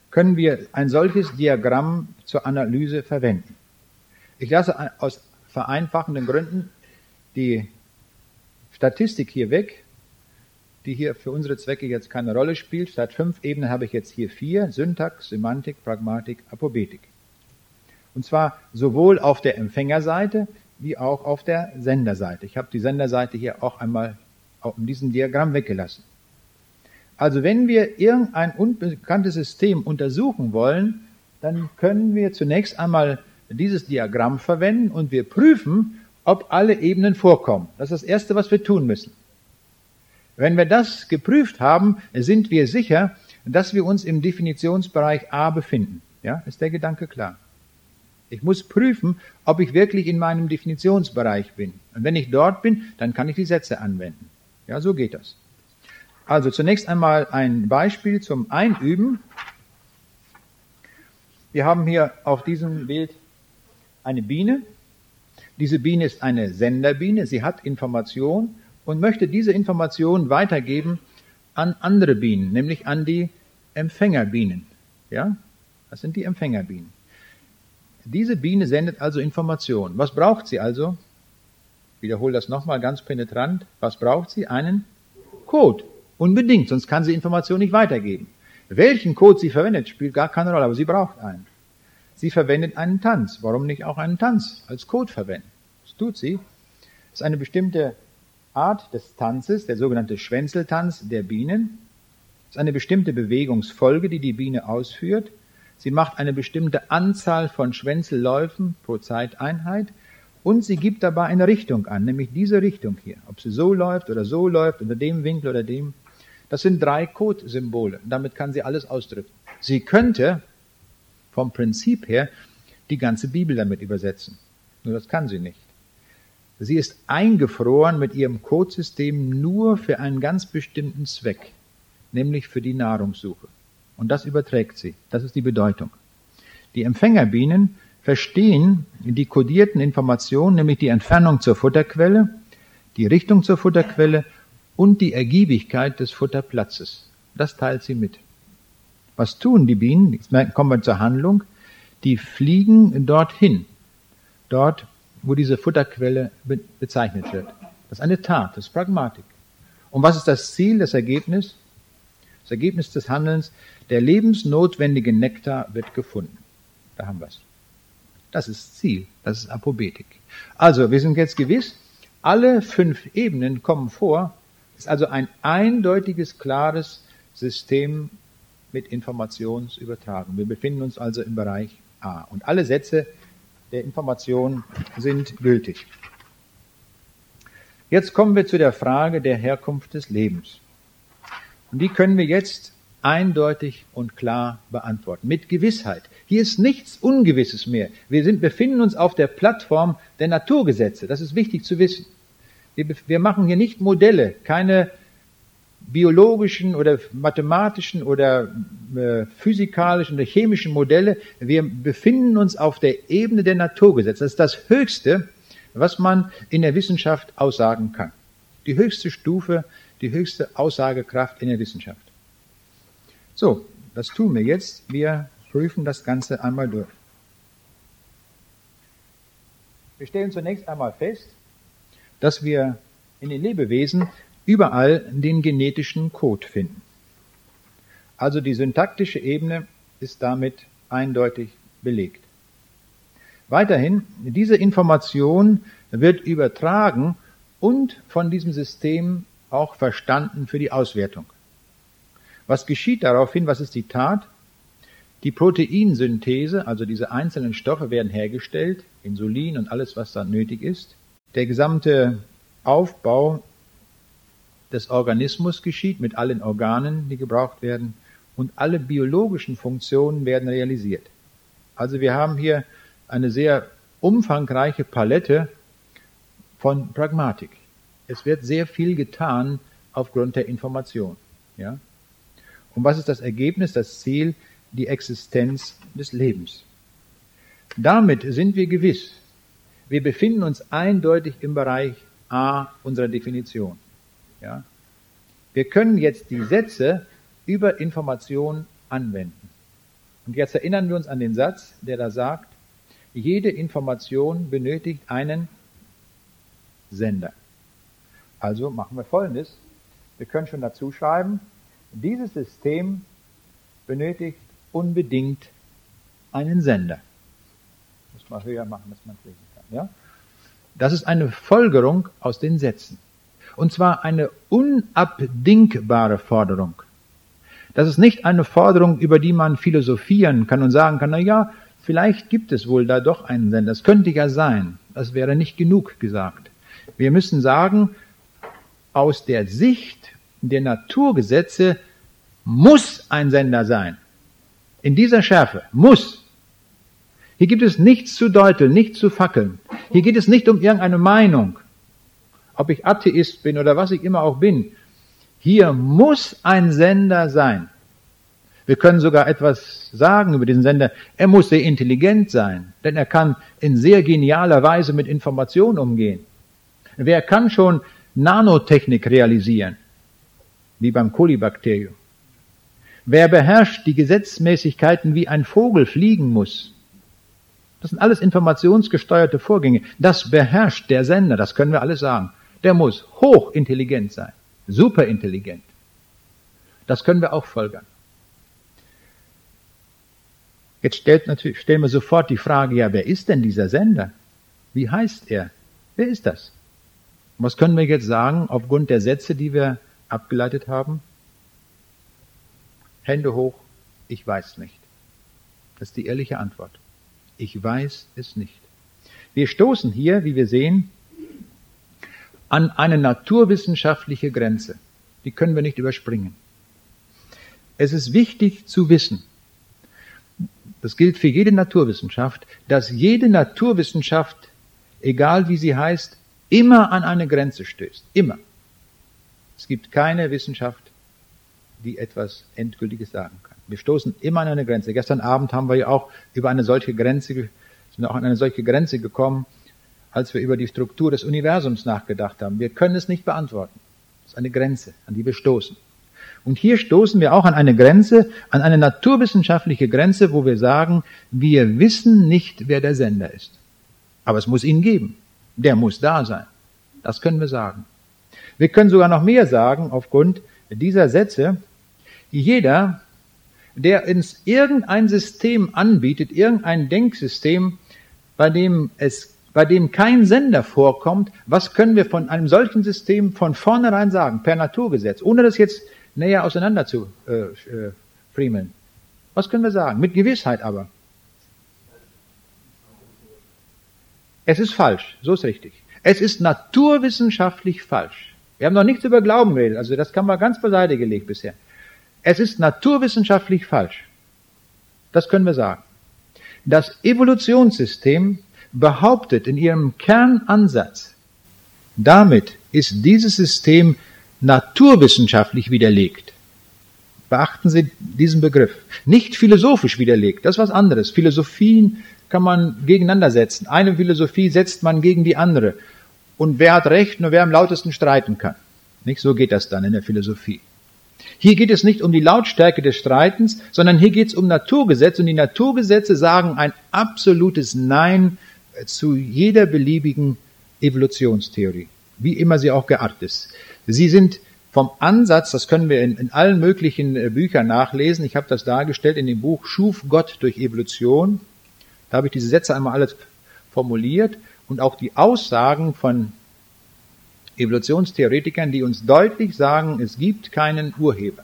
können wir ein solches Diagramm zur Analyse verwenden. Ich lasse aus vereinfachenden Gründen die Statistik hier weg, die hier für unsere Zwecke jetzt keine Rolle spielt. Statt fünf Ebenen habe ich jetzt hier vier, Syntax, Semantik, Pragmatik, Apobetik. Und zwar sowohl auf der Empfängerseite wie auch auf der Senderseite. Ich habe die Senderseite hier auch einmal in diesem Diagramm weggelassen. Also wenn wir irgendein unbekanntes System untersuchen wollen, dann können wir zunächst einmal dieses Diagramm verwenden und wir prüfen, ob alle Ebenen vorkommen. Das ist das Erste, was wir tun müssen. Wenn wir das geprüft haben, sind wir sicher, dass wir uns im Definitionsbereich A befinden. Ja, ist der Gedanke klar? Ich muss prüfen, ob ich wirklich in meinem Definitionsbereich bin. Und wenn ich dort bin, dann kann ich die Sätze anwenden. Ja, so geht das. Also zunächst einmal ein Beispiel zum Einüben. Wir haben hier auf diesem Bild eine Biene. Diese Biene ist eine Senderbiene. Sie hat Information und möchte diese Information weitergeben an andere Bienen, nämlich an die Empfängerbienen. Ja? Das sind die Empfängerbienen. Diese Biene sendet also Information. Was braucht sie also? Wiederhole das nochmal ganz penetrant. Was braucht sie? Einen Code. Unbedingt, sonst kann sie Information nicht weitergeben. Welchen Code sie verwendet, spielt gar keine Rolle, aber sie braucht einen. Sie verwendet einen Tanz. Warum nicht auch einen Tanz als Code verwenden? Das tut sie. Das ist eine bestimmte Art des Tanzes, der sogenannte Schwänzeltanz der Bienen. Ist eine bestimmte Bewegungsfolge, die die Biene ausführt. Sie macht eine bestimmte Anzahl von Schwänzelläufen pro Zeiteinheit und sie gibt dabei eine Richtung an, nämlich diese Richtung hier. Ob sie so läuft oder so läuft, unter dem Winkel oder dem. Das sind drei Codesymbole. Damit kann sie alles ausdrücken. Sie könnte vom Prinzip her die ganze Bibel damit übersetzen. Nur das kann sie nicht. Sie ist eingefroren mit ihrem Codesystem nur für einen ganz bestimmten Zweck, nämlich für die Nahrungssuche. Und das überträgt sie. Das ist die Bedeutung. Die Empfängerbienen verstehen die kodierten Informationen, nämlich die Entfernung zur Futterquelle, die Richtung zur Futterquelle und die Ergiebigkeit des Futterplatzes. Das teilt sie mit. Was tun die Bienen? Jetzt kommen wir zur Handlung. Die fliegen dorthin. Dort, wo diese Futterquelle be bezeichnet wird. Das ist eine Tat, das ist Pragmatik. Und was ist das Ziel, das Ergebnis? Das Ergebnis des Handelns, der lebensnotwendige Nektar wird gefunden. Da haben wir es. Das ist Ziel, das ist Apobetik. Also, wir sind jetzt gewiss, alle fünf Ebenen kommen vor. Es ist also ein eindeutiges, klares System mit Informationsübertragung. Wir befinden uns also im Bereich A. Und alle Sätze der Information sind gültig. Jetzt kommen wir zu der Frage der Herkunft des Lebens. Und die können wir jetzt eindeutig und klar beantworten, mit Gewissheit. Hier ist nichts Ungewisses mehr. Wir sind, befinden uns auf der Plattform der Naturgesetze. Das ist wichtig zu wissen. Wir, wir machen hier nicht Modelle, keine biologischen oder mathematischen oder äh, physikalischen oder chemischen Modelle. Wir befinden uns auf der Ebene der Naturgesetze. Das ist das Höchste, was man in der Wissenschaft aussagen kann. Die höchste Stufe, die höchste Aussagekraft in der Wissenschaft. So, das tun wir jetzt. Wir prüfen das Ganze einmal durch. Wir stellen zunächst einmal fest, dass wir in den Lebewesen überall den genetischen Code finden. Also die syntaktische Ebene ist damit eindeutig belegt. Weiterhin, diese Information wird übertragen und von diesem System auch verstanden für die Auswertung. Was geschieht daraufhin? Was ist die Tat? Die Proteinsynthese, also diese einzelnen Stoffe werden hergestellt, Insulin und alles, was da nötig ist. Der gesamte Aufbau des Organismus geschieht, mit allen Organen, die gebraucht werden, und alle biologischen Funktionen werden realisiert. Also wir haben hier eine sehr umfangreiche Palette von Pragmatik. Es wird sehr viel getan aufgrund der Information. Ja? Und was ist das Ergebnis, das Ziel? Die Existenz des Lebens. Damit sind wir gewiss. Wir befinden uns eindeutig im Bereich A unserer Definition. Ja? Wir können jetzt die Sätze über Information anwenden. Und jetzt erinnern wir uns an den Satz, der da sagt, jede Information benötigt einen Sender. Also machen wir Folgendes. Wir können schon dazu schreiben, dieses System benötigt unbedingt einen Sender. Muss man höher machen, dass man es lesen kann. Ja? Das ist eine Folgerung aus den Sätzen. Und zwar eine unabdingbare Forderung. Das ist nicht eine Forderung, über die man philosophieren kann und sagen kann, na ja, vielleicht gibt es wohl da doch einen Sender. Das könnte ja sein. Das wäre nicht genug gesagt. Wir müssen sagen, aus der Sicht der Naturgesetze muss ein Sender sein. In dieser Schärfe. Muss. Hier gibt es nichts zu deuteln, nichts zu fackeln. Hier geht es nicht um irgendeine Meinung. Ob ich Atheist bin oder was ich immer auch bin. Hier muss ein Sender sein. Wir können sogar etwas sagen über diesen Sender. Er muss sehr intelligent sein, denn er kann in sehr genialer Weise mit Informationen umgehen. Wer kann schon Nanotechnik realisieren? Wie beim Kolibakterium. Wer beherrscht die Gesetzmäßigkeiten, wie ein Vogel fliegen muss? Das sind alles informationsgesteuerte Vorgänge. Das beherrscht der Sender, das können wir alles sagen. Der muss hochintelligent sein, superintelligent. Das können wir auch folgern. Jetzt stellt natürlich, stellen wir sofort die Frage, ja, wer ist denn dieser Sender? Wie heißt er? Wer ist das? Was können wir jetzt sagen aufgrund der Sätze, die wir abgeleitet haben? Hände hoch, ich weiß nicht. Das ist die ehrliche Antwort. Ich weiß es nicht. Wir stoßen hier, wie wir sehen, an eine naturwissenschaftliche Grenze. Die können wir nicht überspringen. Es ist wichtig zu wissen, das gilt für jede Naturwissenschaft, dass jede Naturwissenschaft, egal wie sie heißt, immer an eine Grenze stößt. Immer. Es gibt keine Wissenschaft, die etwas Endgültiges sagen kann. Wir stoßen immer an eine Grenze. Gestern Abend haben wir ja auch über eine solche Grenze, sind auch an eine solche Grenze gekommen, als wir über die Struktur des Universums nachgedacht haben. Wir können es nicht beantworten. Das ist eine Grenze, an die wir stoßen. Und hier stoßen wir auch an eine Grenze, an eine naturwissenschaftliche Grenze, wo wir sagen, wir wissen nicht, wer der Sender ist. Aber es muss ihn geben. Der muss da sein. Das können wir sagen. Wir können sogar noch mehr sagen aufgrund dieser Sätze. Jeder, der uns irgendein System anbietet, irgendein Denksystem, bei dem es bei dem kein Sender vorkommt, was können wir von einem solchen System von vornherein sagen, per Naturgesetz, ohne das jetzt näher auseinander zu äh, äh, friemeln. Was können wir sagen? Mit Gewissheit aber. Es ist falsch, so ist richtig. Es ist naturwissenschaftlich falsch. Wir haben noch nichts über Glauben geredet, also das kann man ganz beiseite gelegt bisher. Es ist naturwissenschaftlich falsch. Das können wir sagen. Das Evolutionssystem behauptet in ihrem Kernansatz, damit ist dieses System naturwissenschaftlich widerlegt. Beachten Sie diesen Begriff. Nicht philosophisch widerlegt, das ist was anderes. Philosophien kann man gegeneinander setzen. Eine Philosophie setzt man gegen die andere. Und wer hat recht, nur wer am lautesten streiten kann. Nicht so geht das dann in der Philosophie. Hier geht es nicht um die Lautstärke des Streitens, sondern hier geht es um Naturgesetze und die Naturgesetze sagen ein absolutes Nein zu jeder beliebigen Evolutionstheorie, wie immer sie auch geartet ist. Sie sind vom Ansatz, das können wir in, in allen möglichen äh, Büchern nachlesen, ich habe das dargestellt in dem Buch Schuf Gott durch Evolution, da habe ich diese Sätze einmal alles formuliert und auch die Aussagen von Evolutionstheoretikern, die uns deutlich sagen, es gibt keinen Urheber,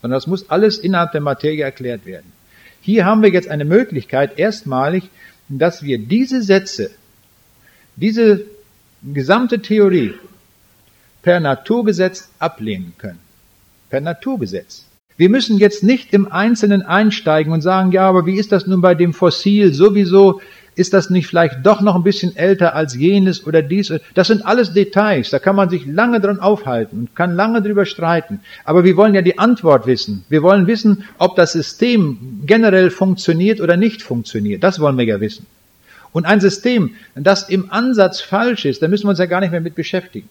sondern das muss alles innerhalb der Materie erklärt werden. Hier haben wir jetzt eine Möglichkeit, erstmalig, dass wir diese Sätze, diese gesamte Theorie per Naturgesetz ablehnen können. Per Naturgesetz. Wir müssen jetzt nicht im Einzelnen einsteigen und sagen, ja, aber wie ist das nun bei dem Fossil? Sowieso ist das nicht vielleicht doch noch ein bisschen älter als jenes oder dies? Das sind alles Details. Da kann man sich lange dran aufhalten und kann lange drüber streiten. Aber wir wollen ja die Antwort wissen. Wir wollen wissen, ob das System generell funktioniert oder nicht funktioniert. Das wollen wir ja wissen. Und ein System, das im Ansatz falsch ist, da müssen wir uns ja gar nicht mehr mit beschäftigen.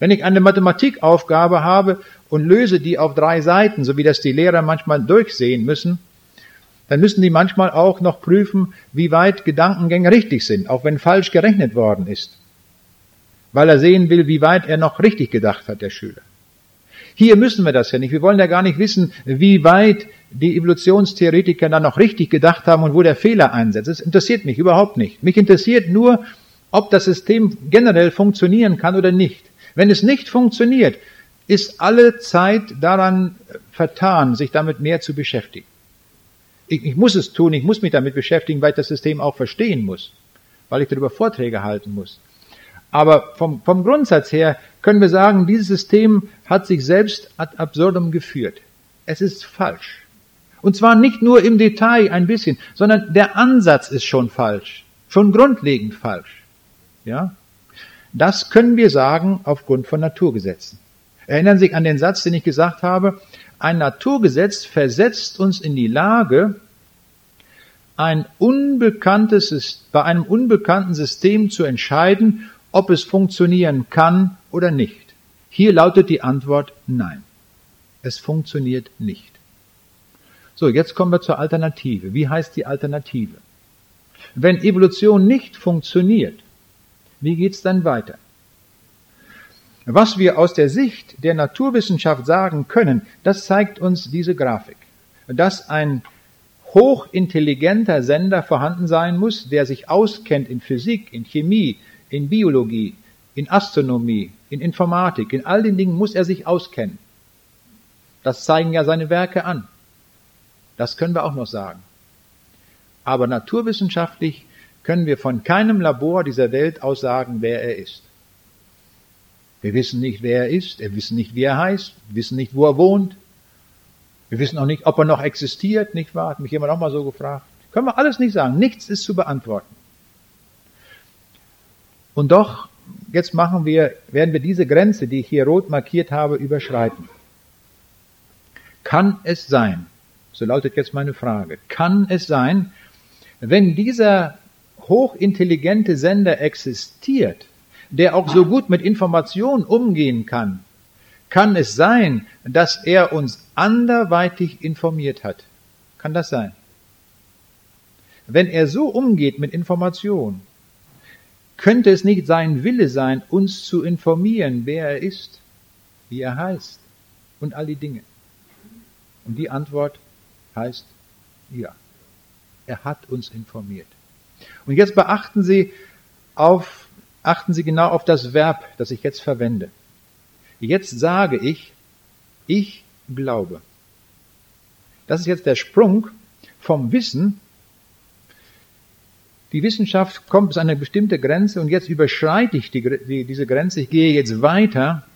Wenn ich eine Mathematikaufgabe habe und löse die auf drei Seiten, so wie das die Lehrer manchmal durchsehen müssen, dann müssen die manchmal auch noch prüfen, wie weit Gedankengänge richtig sind, auch wenn falsch gerechnet worden ist. Weil er sehen will, wie weit er noch richtig gedacht hat, der Schüler. Hier müssen wir das ja nicht. Wir wollen ja gar nicht wissen, wie weit die Evolutionstheoretiker dann noch richtig gedacht haben und wo der Fehler einsetzt. Das interessiert mich überhaupt nicht. Mich interessiert nur, ob das System generell funktionieren kann oder nicht. Wenn es nicht funktioniert, ist alle Zeit daran vertan, sich damit mehr zu beschäftigen. Ich, ich, muss es tun, ich muss mich damit beschäftigen, weil ich das System auch verstehen muss, weil ich darüber Vorträge halten muss. Aber vom, vom Grundsatz her können wir sagen, dieses System hat sich selbst ad absurdum geführt. Es ist falsch. Und zwar nicht nur im Detail ein bisschen, sondern der Ansatz ist schon falsch. Schon grundlegend falsch. Ja? Das können wir sagen aufgrund von Naturgesetzen. Erinnern Sie sich an den Satz, den ich gesagt habe? Ein Naturgesetz versetzt uns in die Lage, ein unbekanntes, bei einem unbekannten System zu entscheiden, ob es funktionieren kann oder nicht. Hier lautet die Antwort nein. Es funktioniert nicht. So, jetzt kommen wir zur Alternative. Wie heißt die Alternative? Wenn Evolution nicht funktioniert, wie geht's dann weiter? Was wir aus der Sicht der Naturwissenschaft sagen können, das zeigt uns diese Grafik. Dass ein hochintelligenter Sender vorhanden sein muss, der sich auskennt in Physik, in Chemie, in Biologie, in Astronomie, in Informatik, in all den Dingen muss er sich auskennen. Das zeigen ja seine Werke an. Das können wir auch noch sagen. Aber naturwissenschaftlich können wir von keinem Labor dieser Welt aus sagen, wer er ist. Wir wissen nicht, wer er ist, wir wissen nicht, wie er heißt, wir wissen nicht, wo er wohnt. Wir wissen auch nicht, ob er noch existiert, nicht wahr? Hat mich jemand auch mal so gefragt. Können wir alles nicht sagen. Nichts ist zu beantworten. Und doch, jetzt machen wir, werden wir diese Grenze, die ich hier rot markiert habe, überschreiten. Kann es sein, so lautet jetzt meine Frage, kann es sein, wenn dieser hochintelligente Sender existiert, der auch so gut mit Informationen umgehen kann, kann es sein, dass er uns anderweitig informiert hat. Kann das sein? Wenn er so umgeht mit Informationen, könnte es nicht sein Wille sein, uns zu informieren, wer er ist, wie er heißt und all die Dinge. Und die Antwort heißt ja. Er hat uns informiert. Und jetzt beachten Sie auf, achten Sie genau auf das Verb, das ich jetzt verwende. Jetzt sage ich, ich glaube. Das ist jetzt der Sprung vom Wissen. Die Wissenschaft kommt bis an eine bestimmte Grenze und jetzt überschreite ich die, die, diese Grenze. Ich gehe jetzt weiter.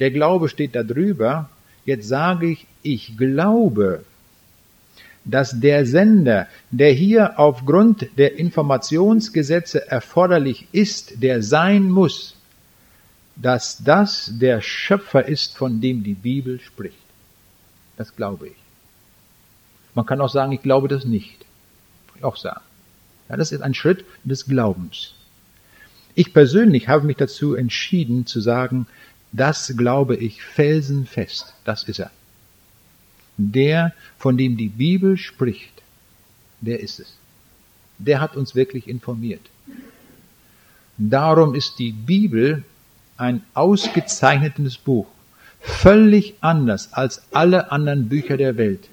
Der Glaube steht da drüber. Jetzt sage ich, ich glaube dass der Sender, der hier aufgrund der Informationsgesetze erforderlich ist, der sein muss, dass das der Schöpfer ist, von dem die Bibel spricht. Das glaube ich. Man kann auch sagen, ich glaube das nicht. Ich auch sagen. Ja, das ist ein Schritt des Glaubens. Ich persönlich habe mich dazu entschieden zu sagen, das glaube ich felsenfest. Das ist er. Der, von dem die Bibel spricht, der ist es. Der hat uns wirklich informiert. Darum ist die Bibel ein ausgezeichnetes Buch, völlig anders als alle anderen Bücher der Welt.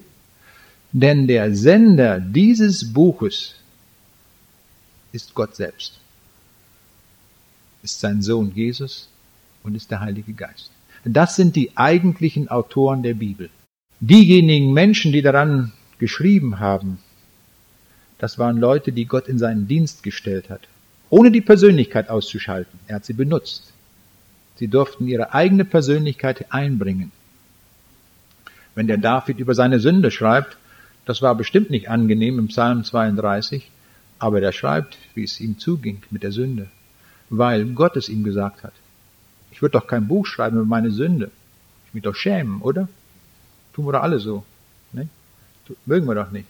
Denn der Sender dieses Buches ist Gott selbst, ist sein Sohn Jesus und ist der Heilige Geist. Das sind die eigentlichen Autoren der Bibel. Diejenigen Menschen, die daran geschrieben haben, das waren Leute, die Gott in seinen Dienst gestellt hat, ohne die Persönlichkeit auszuschalten. Er hat sie benutzt. Sie durften ihre eigene Persönlichkeit einbringen. Wenn der David über seine Sünde schreibt, das war bestimmt nicht angenehm im Psalm 32, aber der schreibt, wie es ihm zuging mit der Sünde, weil Gott es ihm gesagt hat. Ich würde doch kein Buch schreiben über meine Sünde. Ich mich doch schämen, oder? Tun wir doch alle so. Ne? Mögen wir doch nicht.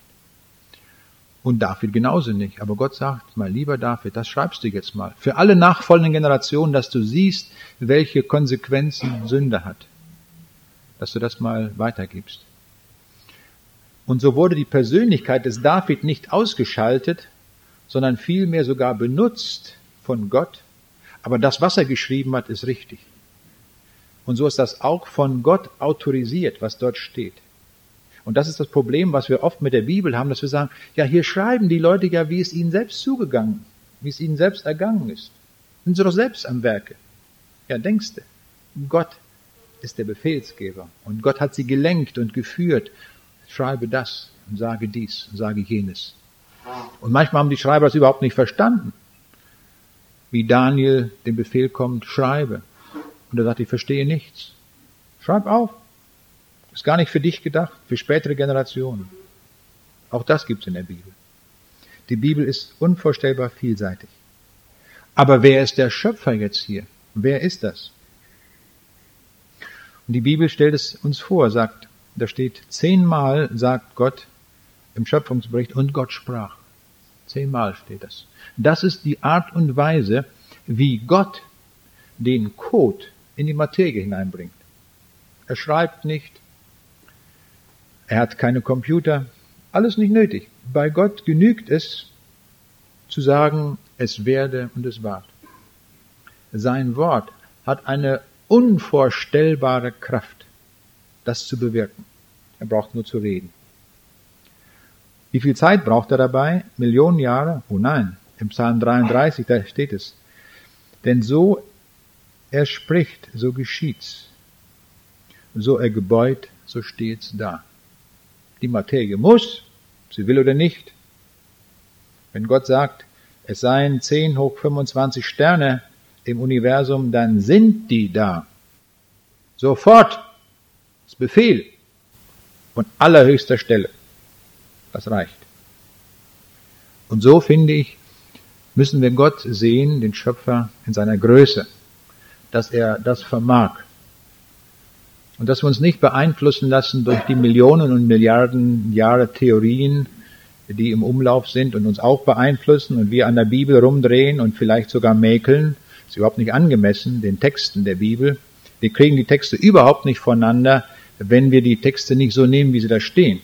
Und David genauso nicht. Aber Gott sagt, mal lieber David, das schreibst du jetzt mal. Für alle nachfolgenden Generationen, dass du siehst, welche Konsequenzen Sünde hat. Dass du das mal weitergibst. Und so wurde die Persönlichkeit des David nicht ausgeschaltet, sondern vielmehr sogar benutzt von Gott. Aber das, was er geschrieben hat, ist richtig. Und so ist das auch von Gott autorisiert, was dort steht. Und das ist das Problem, was wir oft mit der Bibel haben, dass wir sagen, ja, hier schreiben die Leute ja, wie es ihnen selbst zugegangen, wie es ihnen selbst ergangen ist. Sind sie doch selbst am Werke. Ja, denkst du, Gott ist der Befehlsgeber und Gott hat sie gelenkt und geführt. Schreibe das und sage dies und sage jenes. Und manchmal haben die Schreiber das überhaupt nicht verstanden. Wie Daniel den Befehl kommt, schreibe. Und er sagt, ich verstehe nichts. Schreib auf. Ist gar nicht für dich gedacht, für spätere Generationen. Auch das gibt es in der Bibel. Die Bibel ist unvorstellbar vielseitig. Aber wer ist der Schöpfer jetzt hier? Wer ist das? Und die Bibel stellt es uns vor, sagt, da steht zehnmal sagt Gott im Schöpfungsbericht und Gott sprach. Zehnmal steht das. Das ist die Art und Weise, wie Gott den Code in die Materie hineinbringt. Er schreibt nicht, er hat keine Computer, alles nicht nötig. Bei Gott genügt es zu sagen, es werde und es ward. Sein Wort hat eine unvorstellbare Kraft, das zu bewirken. Er braucht nur zu reden. Wie viel Zeit braucht er dabei? Millionen Jahre? Oh nein, im Psalm 33, da steht es. Denn so er spricht, so geschieht's. So er gebeut, so steht's da. Die Materie muss, sie will oder nicht. Wenn Gott sagt, es seien 10 hoch 25 Sterne im Universum, dann sind die da. Sofort. Das Befehl von allerhöchster Stelle. Das reicht. Und so finde ich, müssen wir Gott sehen, den Schöpfer, in seiner Größe, dass er das vermag. Und dass wir uns nicht beeinflussen lassen durch die Millionen und Milliarden Jahre Theorien, die im Umlauf sind und uns auch beeinflussen und wir an der Bibel rumdrehen und vielleicht sogar mäkeln, ist überhaupt nicht angemessen, den Texten der Bibel. Wir kriegen die Texte überhaupt nicht voneinander, wenn wir die Texte nicht so nehmen, wie sie da stehen.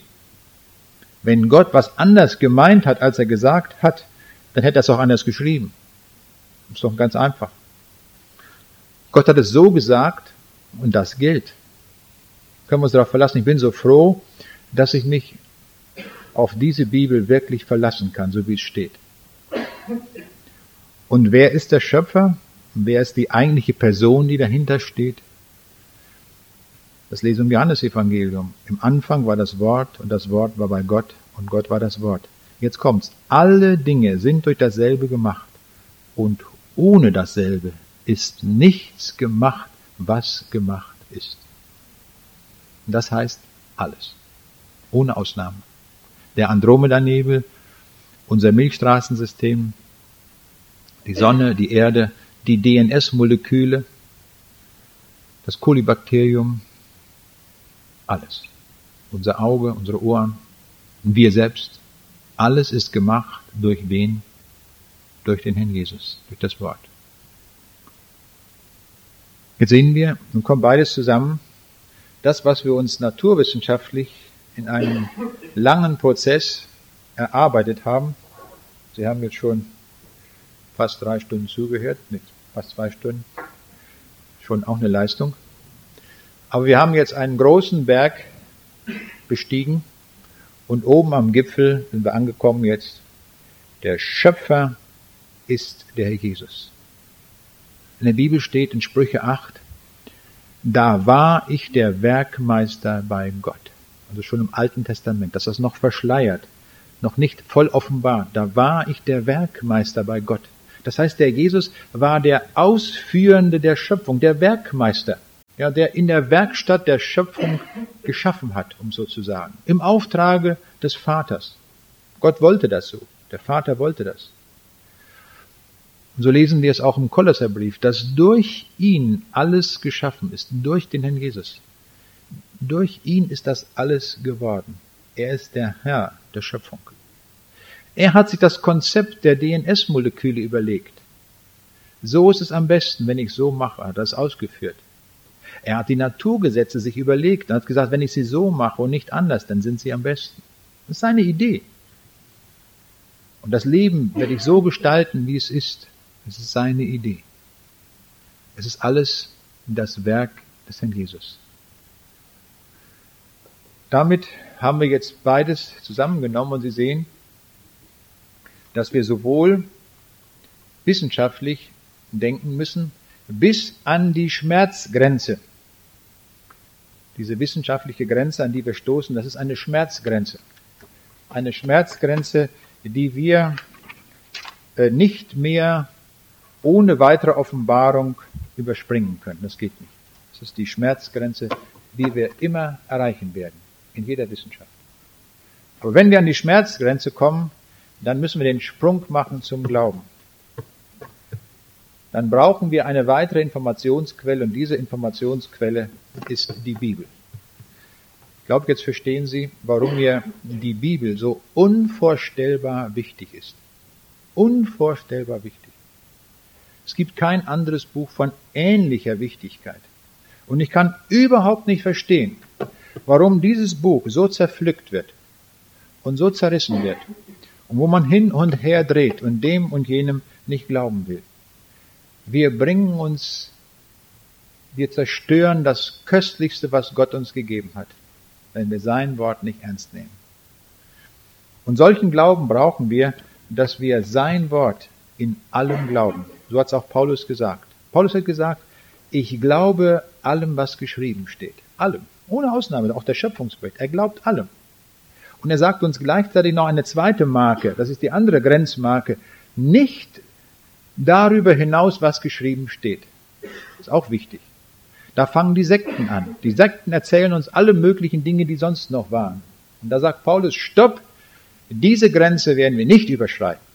Wenn Gott was anders gemeint hat, als er gesagt hat, dann hätte er es auch anders geschrieben. Ist doch ganz einfach. Gott hat es so gesagt und das gilt. Können wir uns darauf verlassen. Ich bin so froh, dass ich mich auf diese Bibel wirklich verlassen kann, so wie es steht. Und wer ist der Schöpfer? Wer ist die eigentliche Person, die dahinter steht? Das lesen wir im Johannesevangelium. Im Anfang war das Wort und das Wort war bei Gott und Gott war das Wort. Jetzt kommt's. Alle Dinge sind durch dasselbe gemacht und ohne dasselbe ist nichts gemacht, was gemacht ist. Und das heißt alles. Ohne Ausnahme. Der Andromeda-Nebel, unser Milchstraßensystem, die Sonne, die Erde, die DNS-Moleküle, das Kolibakterium, alles. Unser Auge, unsere Ohren, wir selbst. Alles ist gemacht durch wen? Durch den Herrn Jesus, durch das Wort. Jetzt sehen wir, nun kommt beides zusammen. Das, was wir uns naturwissenschaftlich in einem langen Prozess erarbeitet haben, Sie haben jetzt schon fast drei Stunden zugehört, mit fast zwei Stunden, schon auch eine Leistung. Aber wir haben jetzt einen großen Berg bestiegen und oben am Gipfel sind wir angekommen jetzt. Der Schöpfer ist der Herr Jesus. In der Bibel steht in Sprüche 8, da war ich der Werkmeister bei Gott. Also schon im Alten Testament, dass das noch verschleiert, noch nicht voll offenbar. Da war ich der Werkmeister bei Gott. Das heißt, der Jesus war der Ausführende der Schöpfung, der Werkmeister ja, der in der Werkstatt der Schöpfung geschaffen hat, um so zu sagen, im Auftrage des Vaters. Gott wollte das so, der Vater wollte das. Und so lesen wir es auch im Kolosserbrief, dass durch ihn alles geschaffen ist, durch den Herrn Jesus. Durch ihn ist das alles geworden. Er ist der Herr der Schöpfung. Er hat sich das Konzept der DNS-Moleküle überlegt. So ist es am besten, wenn ich so mache, hat er es ausgeführt. Er hat die Naturgesetze sich überlegt und hat gesagt, wenn ich sie so mache und nicht anders, dann sind sie am besten. Das ist seine Idee. Und das Leben werde ich so gestalten, wie es ist. Es ist seine Idee. Es ist alles das Werk des Herrn Jesus. Damit haben wir jetzt beides zusammengenommen und Sie sehen, dass wir sowohl wissenschaftlich denken müssen, bis an die Schmerzgrenze diese wissenschaftliche Grenze, an die wir stoßen, das ist eine Schmerzgrenze. Eine Schmerzgrenze, die wir äh, nicht mehr ohne weitere Offenbarung überspringen können. Das geht nicht. Das ist die Schmerzgrenze, die wir immer erreichen werden, in jeder Wissenschaft. Aber wenn wir an die Schmerzgrenze kommen, dann müssen wir den Sprung machen zum Glauben. Dann brauchen wir eine weitere Informationsquelle und diese Informationsquelle ist die Bibel. Ich glaube, jetzt verstehen Sie, warum mir die Bibel so unvorstellbar wichtig ist. Unvorstellbar wichtig. Es gibt kein anderes Buch von ähnlicher Wichtigkeit. Und ich kann überhaupt nicht verstehen, warum dieses Buch so zerpflückt wird und so zerrissen wird und wo man hin und her dreht und dem und jenem nicht glauben will. Wir bringen uns, wir zerstören das Köstlichste, was Gott uns gegeben hat, wenn wir sein Wort nicht ernst nehmen. Und solchen Glauben brauchen wir, dass wir sein Wort in allem glauben. So hat es auch Paulus gesagt. Paulus hat gesagt, ich glaube allem, was geschrieben steht. Allem. Ohne Ausnahme, auch der Schöpfungsbericht. Er glaubt allem. Und er sagt uns gleichzeitig noch eine zweite Marke, das ist die andere Grenzmarke, nicht darüber hinaus, was geschrieben steht. Das ist auch wichtig. Da fangen die Sekten an. Die Sekten erzählen uns alle möglichen Dinge, die sonst noch waren. Und da sagt Paulus, stopp, diese Grenze werden wir nicht überschreiten.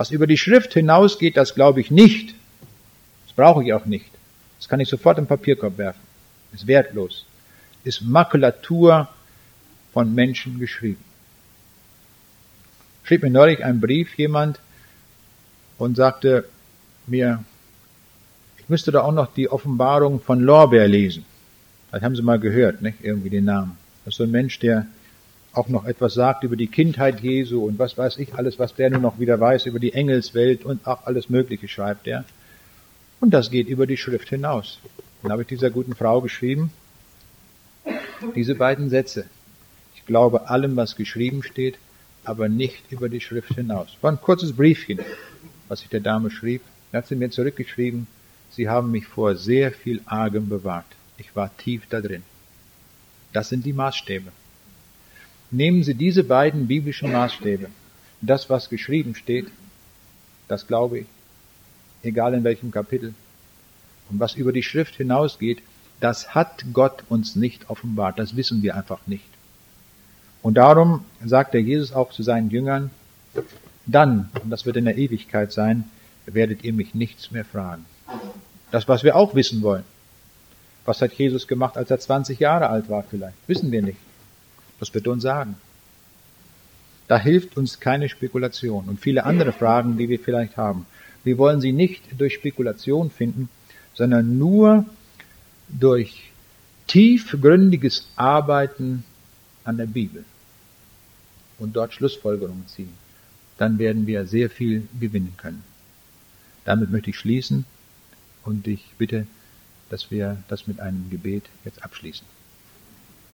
Was über die Schrift hinausgeht, das glaube ich nicht. Das brauche ich auch nicht. Das kann ich sofort im Papierkorb werfen. Ist wertlos. Ist Makulatur von Menschen geschrieben. Schrieb mir neulich einen Brief jemand und sagte mir, ich müsste da auch noch die Offenbarung von Lorbeer lesen. Das haben Sie mal gehört, nicht? Irgendwie den Namen. Das ist so ein Mensch, der auch noch etwas sagt über die Kindheit Jesu und was weiß ich alles, was der nur noch wieder weiß über die Engelswelt und auch alles Mögliche schreibt er. Und das geht über die Schrift hinaus. Dann habe ich dieser guten Frau geschrieben, diese beiden Sätze. Ich glaube allem, was geschrieben steht, aber nicht über die Schrift hinaus. War ein kurzes Briefchen, was ich der Dame schrieb. Da hat sie mir zurückgeschrieben, Sie haben mich vor sehr viel Argem bewahrt. Ich war tief da drin. Das sind die Maßstäbe. Nehmen Sie diese beiden biblischen Maßstäbe. Das, was geschrieben steht, das glaube ich, egal in welchem Kapitel. Und was über die Schrift hinausgeht, das hat Gott uns nicht offenbart. Das wissen wir einfach nicht. Und darum sagt der Jesus auch zu seinen Jüngern, dann, und das wird in der Ewigkeit sein, werdet ihr mich nichts mehr fragen. Das, was wir auch wissen wollen. Was hat Jesus gemacht, als er 20 Jahre alt war vielleicht? Wissen wir nicht. Das wird er uns sagen. Da hilft uns keine Spekulation und viele andere Fragen, die wir vielleicht haben. Wir wollen sie nicht durch Spekulation finden, sondern nur durch tiefgründiges Arbeiten an der Bibel und dort Schlussfolgerungen ziehen, dann werden wir sehr viel gewinnen können. Damit möchte ich schließen und ich bitte, dass wir das mit einem Gebet jetzt abschließen.